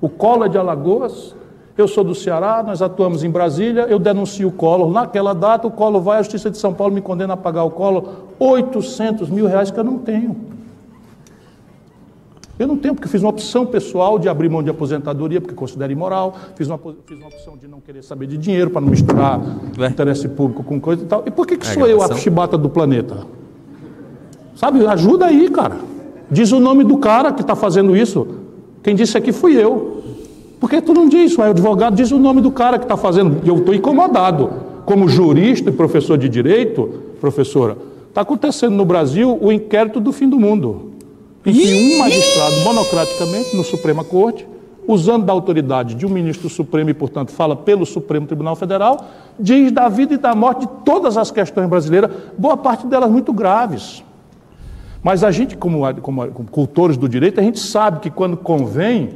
O Collor é de Alagoas, eu sou do Ceará, nós atuamos em Brasília, eu denuncio o Collor. Naquela data, o Collor vai à Justiça de São Paulo me condena a pagar o Collor 800 mil reais que eu não tenho. Eu não tenho, porque fiz uma opção pessoal de abrir mão de aposentadoria, porque considero imoral, fiz uma, fiz uma opção de não querer saber de dinheiro, para não misturar Ué? interesse público com coisa e tal. E por que, que É sou eu a chibata do planeta? Sabe, ajuda aí, cara. Diz o nome do cara que está fazendo isso. Quem disse aqui fui eu. Por que tu não diz? O advogado diz o nome do cara que está fazendo. Eu estou incomodado. Como jurista e professor de direito, professora, está acontecendo no Brasil o inquérito do fim do mundo. Em que um magistrado, monocraticamente, no Suprema Corte, usando da autoridade de um ministro do Supremo e, portanto, fala pelo Supremo Tribunal Federal, diz da vida e da morte de todas as questões brasileiras, boa parte delas muito graves. Mas a gente, como, como, como cultores do direito, a gente sabe que quando convém,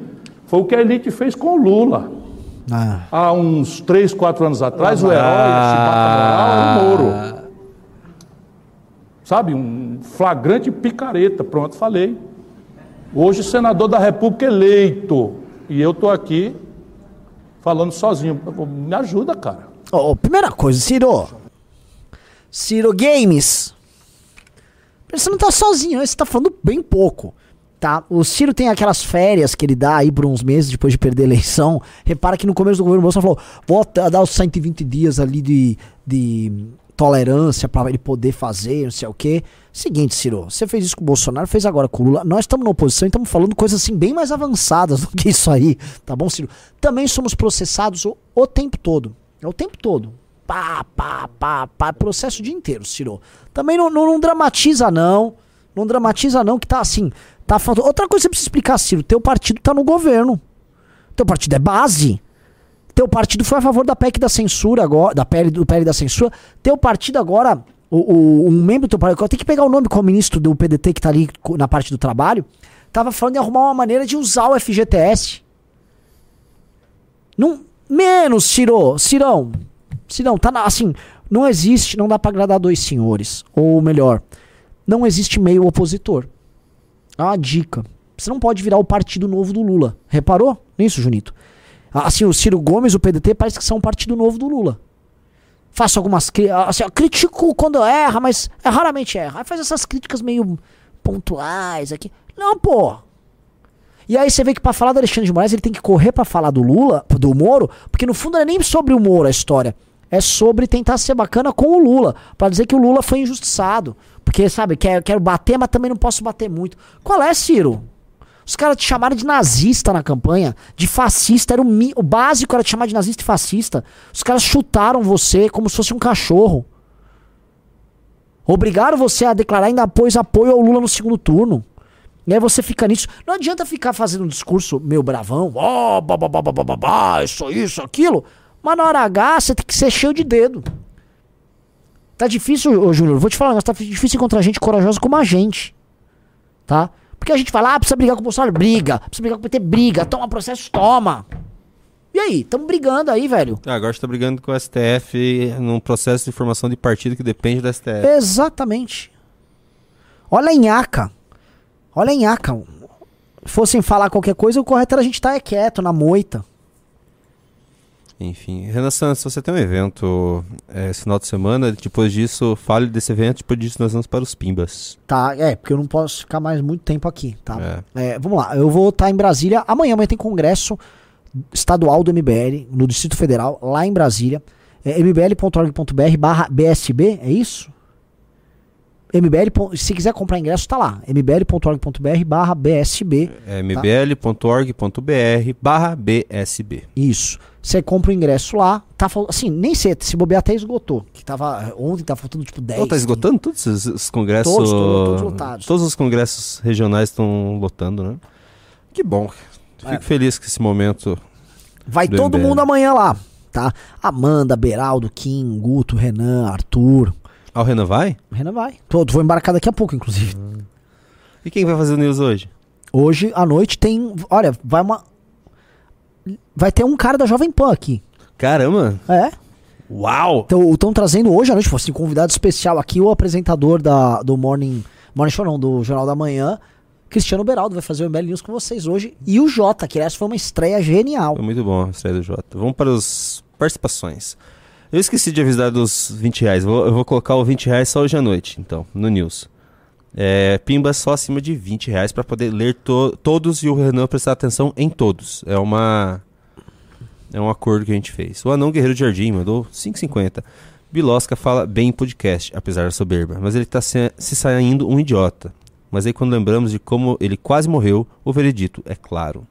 foi o que a elite fez com o Lula. Ah, Há uns três, quatro anos atrás, o herói, a chibata moral, era o Moro. Sabe? Um, flagrante picareta. Pronto, falei. Hoje, senador da República eleito. E eu estou aqui falando sozinho. Me ajuda, cara. Ó, primeira coisa, Ciro. Ciro Games. Você não tá sozinho, você tá falando bem pouco. Tá? O Ciro tem aquelas férias que ele dá aí por uns meses depois de perder a eleição. Repara que no começo do governo Bolsonaro falou: vou dar os 120 dias ali de, de tolerância pra ele poder fazer, não sei o quê. Seguinte, Ciro, você fez isso com o Bolsonaro, fez agora com o Lula. Nós estamos na oposição e estamos falando coisas assim bem mais avançadas do que isso aí, tá bom, Ciro? Também somos processados o, o tempo todo. É o tempo todo. Pá, pá, pá, pá, processo o dia inteiro, Ciro. Também não, não, não dramatiza, não. Não dramatiza, não, que tá assim. Tá faltando. Outra coisa que você precisa explicar, Ciro: teu partido tá no governo. Teu partido é base. Teu partido foi a favor da PEC da censura agora, da PL do PL da censura. Teu partido agora, o, o- um membro do teu partido, eu tenho que pegar o nome com o ministro do PDT que tá ali na parte do trabalho, tava falando em arrumar uma maneira de usar o FGTS. Não, menos, Ciro, Cirão. Cirão, tá na- assim, não existe, não dá pra agradar dois senhores. Ou melhor, não existe meio opositor. É uma dica. Você não pode virar o partido novo do Lula. Reparou nisso, Junito? Assim, o Ciro Gomes o PDT parece que são um partido novo do Lula. Faço algumas críticas. Assim, critico quando erra, mas é, raramente erra. Aí faz essas críticas meio pontuais aqui. Não, pô. E aí você vê que pra falar do Alexandre de Moraes ele tem que correr pra falar do Lula, do Moro, porque no fundo não é nem sobre o Moro a história. É sobre tentar ser bacana com o Lula. Pra dizer que o Lula foi injustiçado. Porque, sabe, quero, quero bater, mas também não posso bater muito. Qual é, Ciro? Os caras te chamaram de nazista na campanha, de fascista. Era o, mi- o básico era te chamar de nazista e fascista. Os caras chutaram você como se fosse um cachorro. Obrigaram você a declarar ainda após apoio ao Lula no segundo turno. E aí você fica nisso. Não adianta ficar fazendo um discurso meio bravão. Ó, oh, babá, isso, isso, aquilo. Mas na hora H você tem que ser cheio de dedo. Tá difícil, ô Júnior, vou te falar, mas tá difícil encontrar gente corajosa como a gente. Tá? Porque a gente fala, ah, precisa brigar com o Bolsonaro, briga. Precisa brigar com o PT, briga. Toma processo, toma. E aí, tamo brigando aí, velho. Ah, agora você tá brigando com o STF num processo de formação de partido que depende do STF. Exatamente. Olha a nhaca. Olha a nhaca. Fossem falar qualquer coisa, o correto era a gente estar quieto, na moita. Enfim, Renan Santos, você tem um evento é, esse final de semana. Depois disso, fale desse evento. Depois disso, nós vamos para os Pimbas. Tá, é, porque eu não posso ficar mais muito tempo aqui, tá? É. É, vamos lá, eu vou estar em Brasília. Amanhã, amanhã tem congresso estadual do MBL, no Distrito Federal, lá em Brasília. É mbl.org.br barra BSB, é isso? MBL, se quiser comprar ingresso, tá lá. mbl.org.br barra BSB. É mbl.org.br barra BSB. Isso. Você compra o ingresso lá, tá fal- assim, nem sei, se bobear até esgotou. Que tava, ontem tá faltando tipo 10. Então tá esgotando todos os, os congressos. Todos, todos, todos lotados. Todos os congressos regionais estão lotando, né? Que bom. Fico É. feliz com esse momento. Vai do todo MBL. mundo amanhã lá, tá? Amanda, Beraldo, Kim, Guto, Renan, Arthur. Ah, o Renan vai? O Renan vai. Todo, vou embarcar daqui a pouco, inclusive. E quem vai fazer o news hoje? Hoje à noite tem. Olha, vai uma. Vai ter um cara da Jovem Pan aqui. Caramba! É. Uau! Estão trazendo hoje à noite, tipo assim, convidado especial aqui, o apresentador da, do Morning. Morning Show não, do Jornal da Manhã. Cristiano Beraldo vai fazer o MBL News com vocês hoje. E o Jota, que essa foi uma estreia genial. Foi muito bom a estreia do Jota. Vamos para as participações. Eu esqueci de avisar dos 20 reais. Vou- eu vou colocar o 20 reais só hoje à noite, então, no news. É, Pimba só acima de 20 reais para poder ler to- todos e o Renan prestar atenção em todos. É uma. É um acordo que a gente fez. O Anão Guerreiro de Jardim mandou 5,50. Bilosca fala bem em podcast, apesar da soberba. Mas ele tá se, se saindo um idiota. Mas aí quando lembramos de como ele quase morreu, o veredito é claro.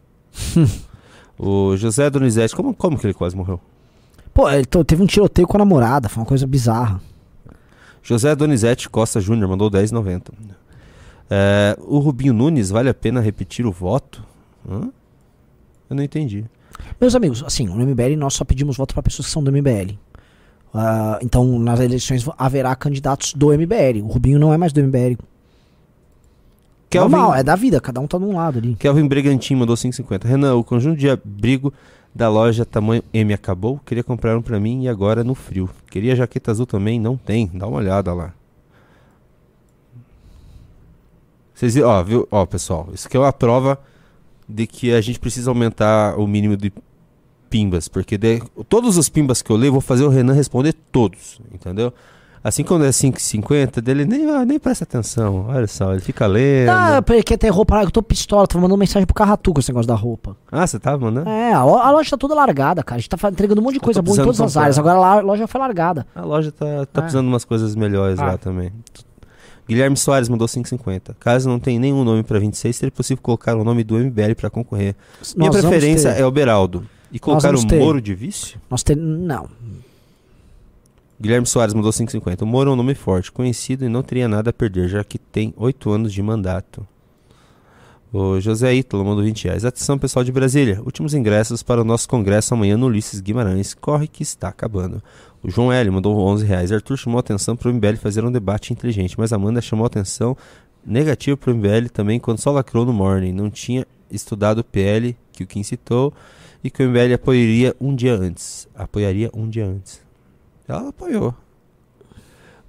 o José Donizete, como, como que ele quase morreu? Pô, ele teve um tiroteio com a namorada, foi uma coisa bizarra. José Donizete Costa Júnior mandou 10,90. É, o Rubinho Nunes, vale a pena repetir o voto? Hã? Eu não entendi. Meus amigos, assim, no MBL nós só pedimos voto para pessoas que são do MBL. Ah, então, nas eleições haverá candidatos do MBL. O Rubinho não é mais do MBL. Kelvin, Normal, é da vida, cada um tá de um lado ali. Kelvin Bregantin mandou 5,50. Renan, o conjunto de abrigo da loja tamanho M acabou? Queria comprar um pra mim e agora no frio. Queria jaqueta azul também? Não tem. Dá uma olhada lá. Vocês, ó, viu? Ó, pessoal, isso aqui é uma prova de que a gente precisa aumentar o mínimo de pimbas, porque de- todos os pimbas que eu leio, vou fazer o Renan responder todos, entendeu? Assim quando é 5,50, dele nem, ah, nem presta atenção. Olha só, ele fica lendo. Ah, porque tem roupa lá, eu tô pistola, tô mandando mensagem pro Carratu com esse negócio da roupa. Ah, você tava mandando? É, a, lo- a loja tá toda largada, cara. A gente tá entregando um monte de coisa boa em todas as comprar. áreas. Agora a loja foi largada. A loja tá, tá Ah. precisando de umas coisas melhores Ah. lá também. Guilherme Soares mandou 5,50. Caso não tenha nenhum nome pra 26, seria possível colocar o nome do MBL pra concorrer. Minha Nós vamos preferência ter- é o Beraldo. E colocar o ter. Moro de vício? Nós ter... Não. Guilherme Soares mandou 5,50. O Moro é um nome forte, conhecido e não teria nada a perder, já que tem 8 anos de mandato. O José Ítalo mandou 20 reais. Atenção, pessoal de Brasília. Últimos ingressos para o nosso congresso amanhã no Ulisses Guimarães. Corre que está acabando. O João L mandou 11 reais. Arthur chamou atenção para o MBL fazer um debate inteligente, mas Amanda chamou atenção negativa para o MBL também quando só lacrou no Morning. Não tinha estudado o PL que o Kim citou e que o MBL apoiaria um dia antes. Apoiaria um dia antes. Ela apoiou.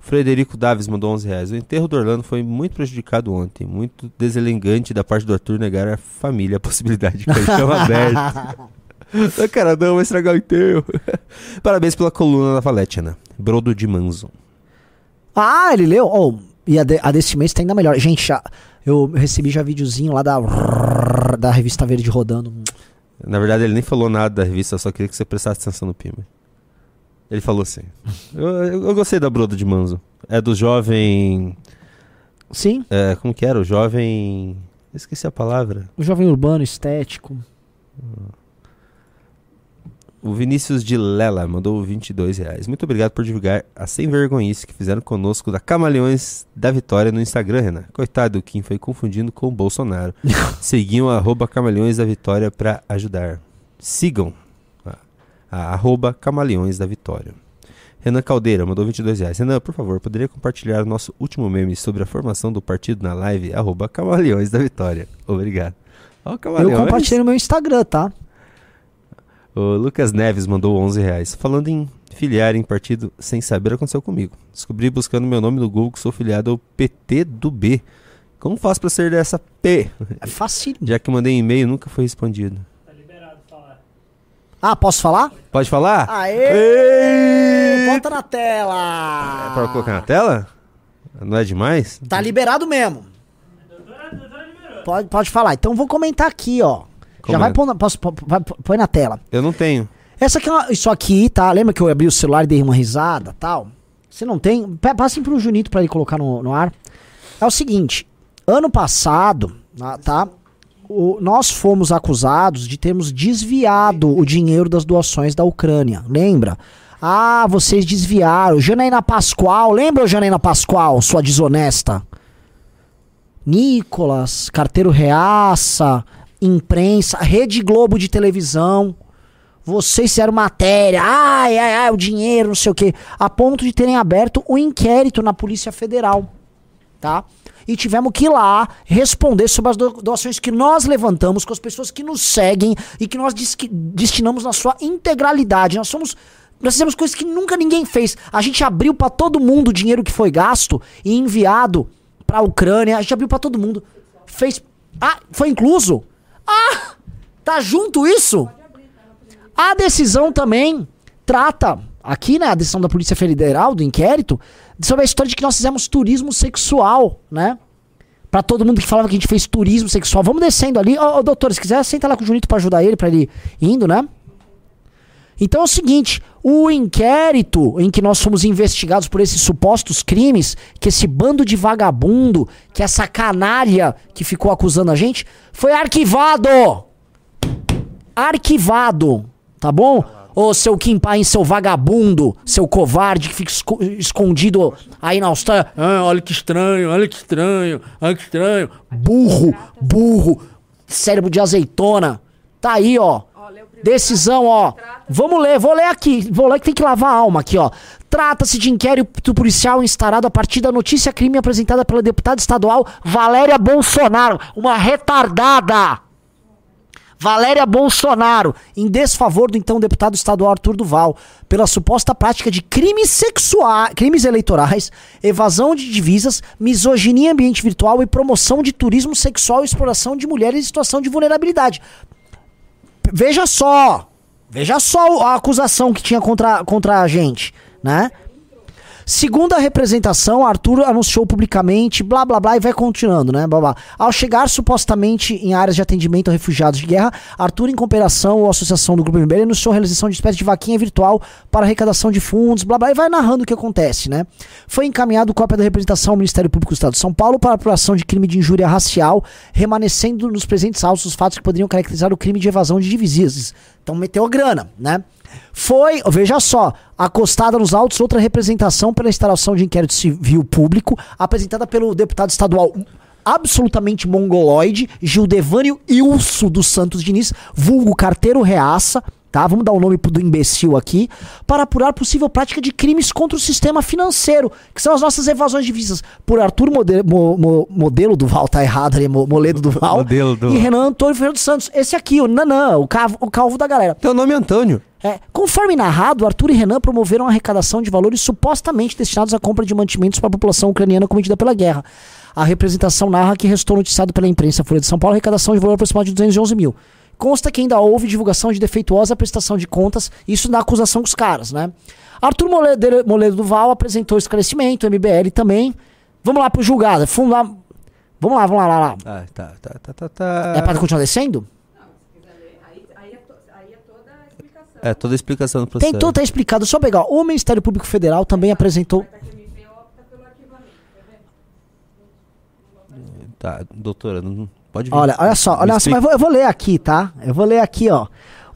Frederico Daves mandou 11 reais. O enterro do Orlando foi muito prejudicado ontem. Muito deselegante da parte do Arthur negar à família a possibilidade de caixão aberto. Ah, cara, não, vai estragar o enterro. Parabéns pela coluna da Valete, Ana. Brodo de Manson. Ah, ele leu? Oh, e a, de- a desse mês tá ainda melhor. Gente, já, eu recebi já videozinho lá da, da revista Verde rodando. Na verdade, ele nem falou nada da revista, só queria que você prestasse atenção no Pima. Ele falou assim. eu, eu, eu gostei da Brodo de Manso. É do jovem. Sim, é, como que era? O jovem. Esqueci a palavra. o jovem urbano, estético. O Vinícius de Lela mandou 22 reais. Muito obrigado por divulgar a sem vergonhice que fizeram conosco da Camaleões da Vitória no Instagram, Renan. Coitado do Kim, foi confundindo com o Bolsonaro. Seguiam arroba Camaleões da Vitória pra ajudar. Sigam a arroba Camaleões da Vitória. Renan Caldeira mandou 22 reais. Renan, por favor, poderia compartilhar o nosso último meme sobre a formação do partido na live? Arroba Camaleões da Vitória. Obrigado. Ó, Eu compartilhei no meu Instagram, tá? O Lucas Neves mandou 11 reais. Falando em filiar em partido sem saber, aconteceu comigo. Descobri buscando meu nome no Google que sou filiado ao PT do B. Como faço pra ser dessa P? É fácil. Já que mandei e-mail nunca foi respondido. Ah, posso falar? Pode falar? Aê! Bota na tela! É pra colocar na tela? Não é demais? Tá liberado mesmo. Pode, pode falar. Então vou comentar aqui, ó. Já Comenta. vai pôr na, posso, põe na tela. Eu não tenho. Essa aqui é isso aqui, tá? Lembra que eu abri o celular e dei uma risada tal? Você não tem? Passem pro Junito pra ele colocar no, no ar. É o seguinte, ano passado, tá? O- nós fomos acusados de termos desviado o dinheiro das doações da Ucrânia. Lembra? Ah, vocês desviaram. Janaína Pascoal, lembra, Janaína Pascoal, sua desonesta? Nicolas, Carteiro Reaça, imprensa, Rede Globo de televisão. Vocês fizeram matéria, ai, ai, ai, o dinheiro, não sei o quê, a ponto de terem aberto um inquérito na Polícia Federal, tá? E tivemos que ir lá responder sobre as do- doações que nós levantamos com as pessoas que nos seguem e que nós destinamos na sua integralidade. Nós somos. Nós fizemos coisas que nunca ninguém fez. A gente abriu pra todo mundo o dinheiro que foi gasto e enviado pra Ucrânia. A gente abriu pra todo mundo. Fez. Ah, foi incluso? Ah! Tá junto isso? A decisão também trata, aqui na decisão da Polícia Federal, do inquérito, sobre a história de que nós fizemos turismo sexual, né? Pra todo mundo que falava que a gente fez turismo sexual. Vamos descendo ali. Ô, ô, doutor, se quiser, senta lá com o Junito pra ajudar ele, pra ele indo, né? Então é o seguinte, o inquérito em que nós fomos investigados por esses supostos crimes, que esse bando de vagabundo, que essa canalha que ficou acusando a gente, foi arquivado! Arquivado, tá bom? Ô seu Kim Paim, seu vagabundo, seu covarde que fica esco- escondido aí na Austrália. Ah, olha que estranho, olha que estranho, olha que estranho. Burro, burro, cérebro de azeitona. Tá aí, ó. Decisão, ó. Vamos ler, vou ler aqui. Vou ler que tem que lavar a alma aqui, ó. Trata-se de inquérito policial instaurado a partir da notícia crime apresentada pela deputada estadual Valéria Bolsonaro, uma retardada. Valéria Bolsonaro, em desfavor do então deputado estadual Arthur Duval, pela suposta prática de crimes sexuais, crimes eleitorais, evasão de divisas, misoginia em ambiente virtual e promoção de turismo sexual e exploração de mulheres em situação de vulnerabilidade. Veja só, veja só a acusação que tinha contra, contra a gente, né? Segundo a representação, Arthur anunciou publicamente, blá blá blá, e vai continuando, né? Blá, blá. Ao chegar supostamente em áreas de atendimento a refugiados de guerra, Arthur, em cooperação ou associação do Grupo MBL, anunciou a realização de espécie de vaquinha virtual para arrecadação de fundos, blá blá, e vai narrando o que acontece, né? Foi encaminhado cópia da representação ao Ministério Público do Estado de São Paulo para apuração de crime de injúria racial, remanescendo nos presentes autos os fatos que poderiam caracterizar o crime de evasão de divisas. Então meteu a grana, né? Foi, veja só, acostada nos autos outra representação pela instalação de inquérito civil público, apresentada pelo deputado estadual absolutamente mongoloide, Gildevânio Ilso dos Santos Diniz, vulgo carteiro reaça, tá? Vamos dar o nome pro- do imbecil aqui, para apurar possível prática de crimes contra o sistema financeiro, que são as nossas evasões de divisas, por Arthur Mode- Mo- Mo- Modelo Duval, tá errado ali, Mo- Moledo Duval, Modelo Duval. e Renan Antônio Ferreira dos Santos. Esse aqui, o Nanã, o, cavo- o calvo da galera. Teu nome é Antônio. É, conforme narrado, Arthur e Renan promoveram a arrecadação de valores supostamente destinados à compra de mantimentos para a população ucraniana cometida pela guerra. A representação narra que restou noticiado pela imprensa Folha de São Paulo a arrecadação de valor aproximado de 211 mil. Consta que ainda houve divulgação de defeituosa prestação de contas, isso na acusação dos caras, né? Arthur Moledo, Moledo Duval apresentou esclarecimento, MBL também. Vamos lá pro julgado. Vamos lá, vamos lá, vamos lá, lá, lá. Ah, tá, tá, tá, tá, tá. É pra continuar descendo? É, toda a explicação do processo. Tem tudo, tá explicado. Só pegar. O Ministério Público Federal também apresentou. Tá, doutora, não pode vir. Olha, olha só, olha só, mas eu vou, eu vou ler aqui, tá? Eu vou ler aqui, ó.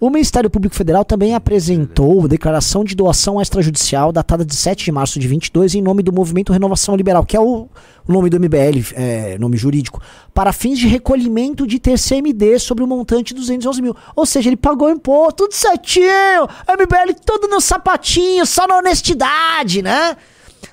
O Ministério Público Federal também apresentou declaração de doação extrajudicial datada de 7 de março de 22 em nome do Movimento Renovação Liberal, que é o, nome do MBL, é, nome jurídico, para fins de recolhimento de TCMD sobre o montante de 211 mil. Ou seja, ele pagou imposto, tudo certinho, MBL todo no sapatinho, só na honestidade, né?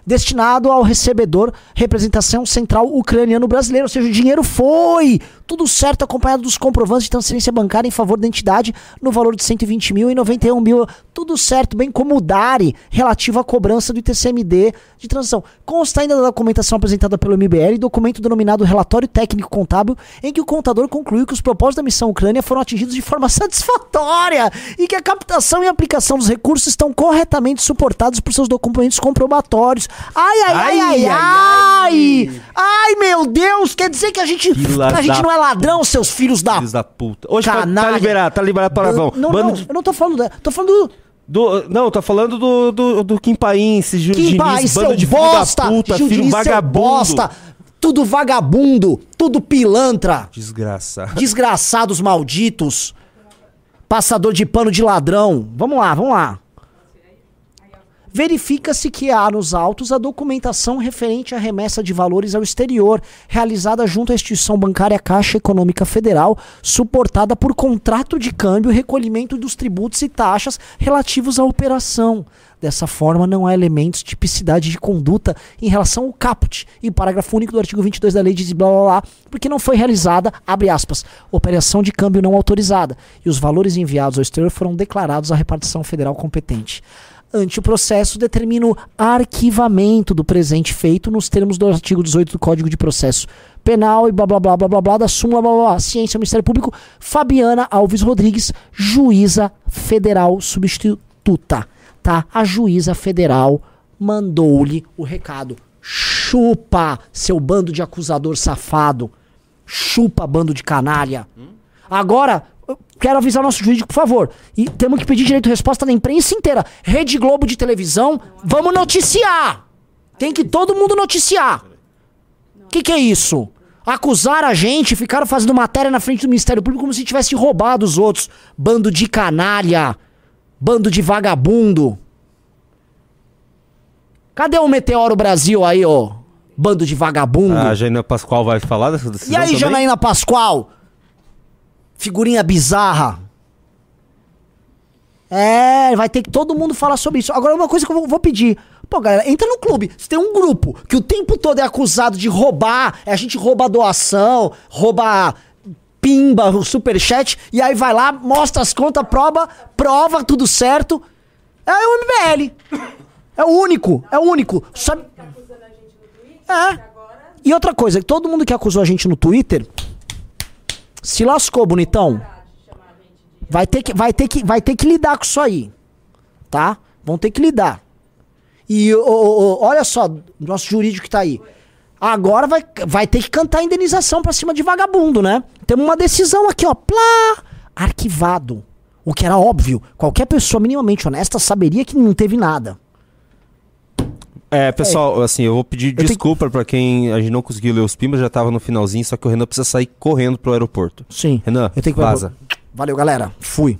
Destinado ao recebedor representação central ucraniano brasileiro, ou seja, o dinheiro foi tudo certo acompanhado dos comprovantes de transferência bancária em favor da entidade no valor de 120 mil e 91 mil, tudo certo, bem como o DARI relativo à cobrança do ITCMD de transação. Consta ainda da documentação apresentada pelo MBL, documento denominado Relatório Técnico Contábil, em que o contador concluiu que os propósitos da missão Ucrânia foram atingidos de forma satisfatória e que a captação e aplicação dos recursos estão corretamente suportados por seus documentos comprobatórios. Ai, ai, ai, ai, ai! Ai, meu Deus! Quer dizer que a gente, Fila a gente não é ladrão, seus filhos da. Filhos da puta. Hoje tá Canalha. liberado, tá liberado palavrão. Não, Bando não, de- eu não tô falando. da- Tô falando do. não, tô falando do, do, do Kim Paim, esse Gil Que Diniz, pai, seu de filho bosta! da puta, Gil filho Diniz, vagabundo. bosta! Tudo vagabundo, tudo pilantra, Desgraçado. desgraçados malditos, passador de pano de ladrão. Vamos lá, vamos lá. Verifica-se que há nos autos a documentação referente à remessa de valores ao exterior, realizada junto à instituição bancária Caixa Econômica Federal, suportada por contrato de câmbio e recolhimento dos tributos e taxas relativos à operação. Dessa forma, não há elementos de tipicidade de conduta em relação ao caput e parágrafo único do artigo 22 da lei diz blá blá blá, porque não foi realizada, abre aspas, operação de câmbio não autorizada e os valores enviados ao exterior foram declarados à repartição federal competente ante o processo determina o arquivamento do presente feito nos termos do artigo 18 do Código de Processo Penal e blá blá blá blá blá blá da súmula blá blá, blá Ciência Ministério Público Fabiana Alves Rodrigues, juíza federal substituta, tá? A juíza federal mandou-lhe o recado. Chupa, seu bando de acusador safado. Chupa, bando de canalha. Agora, eu quero avisar o nosso jurídico, por favor. E temos que pedir direito de resposta da imprensa inteira. Rede Globo de televisão, vamos noticiar. Tem que todo mundo noticiar. O que, que é isso? Acusaram a gente, ficaram fazendo matéria na frente do Ministério Público como se tivesse roubado os outros. Bando de canalha. Bando de vagabundo. Cadê o Meteoro Brasil aí, ó? Bando de vagabundo. A Janaína Pascoal vai falar dessa decisão E aí, também? Janaína Pascoal? Figurinha bizarra. É, vai ter que todo mundo falar sobre isso. Agora, uma coisa que eu vou, pedir. Pô, galera, entra no clube. Se tem um grupo que o tempo todo é acusado de roubar, é a gente rouba doação, rouba pimba, o superchat, e aí vai lá, mostra as contas, prova, prova, tudo certo. É o MBL. É o único, é o único. Sabe? É. E outra coisa, todo mundo que acusou a gente no Twitter se lascou, bonitão. Vai ter que, vai ter que, vai ter que lidar com isso aí. Tá? Vão ter que lidar. E ô, ô, ô, olha só, nosso jurídico que tá aí. Agora vai, vai ter que cantar indenização pra cima de vagabundo, né? Temos uma decisão aqui, ó. Plá! Arquivado. O que era óbvio. Qualquer pessoa minimamente honesta saberia que não teve nada. É, pessoal, assim, eu vou pedir tenho- desculpa pra quem a gente não conseguiu ler os pimbas, já tava no finalzinho, só que o Renan precisa sair correndo pro aeroporto. Sim. Renan, Eu tenho que vaza. Valeu, galera. Fui.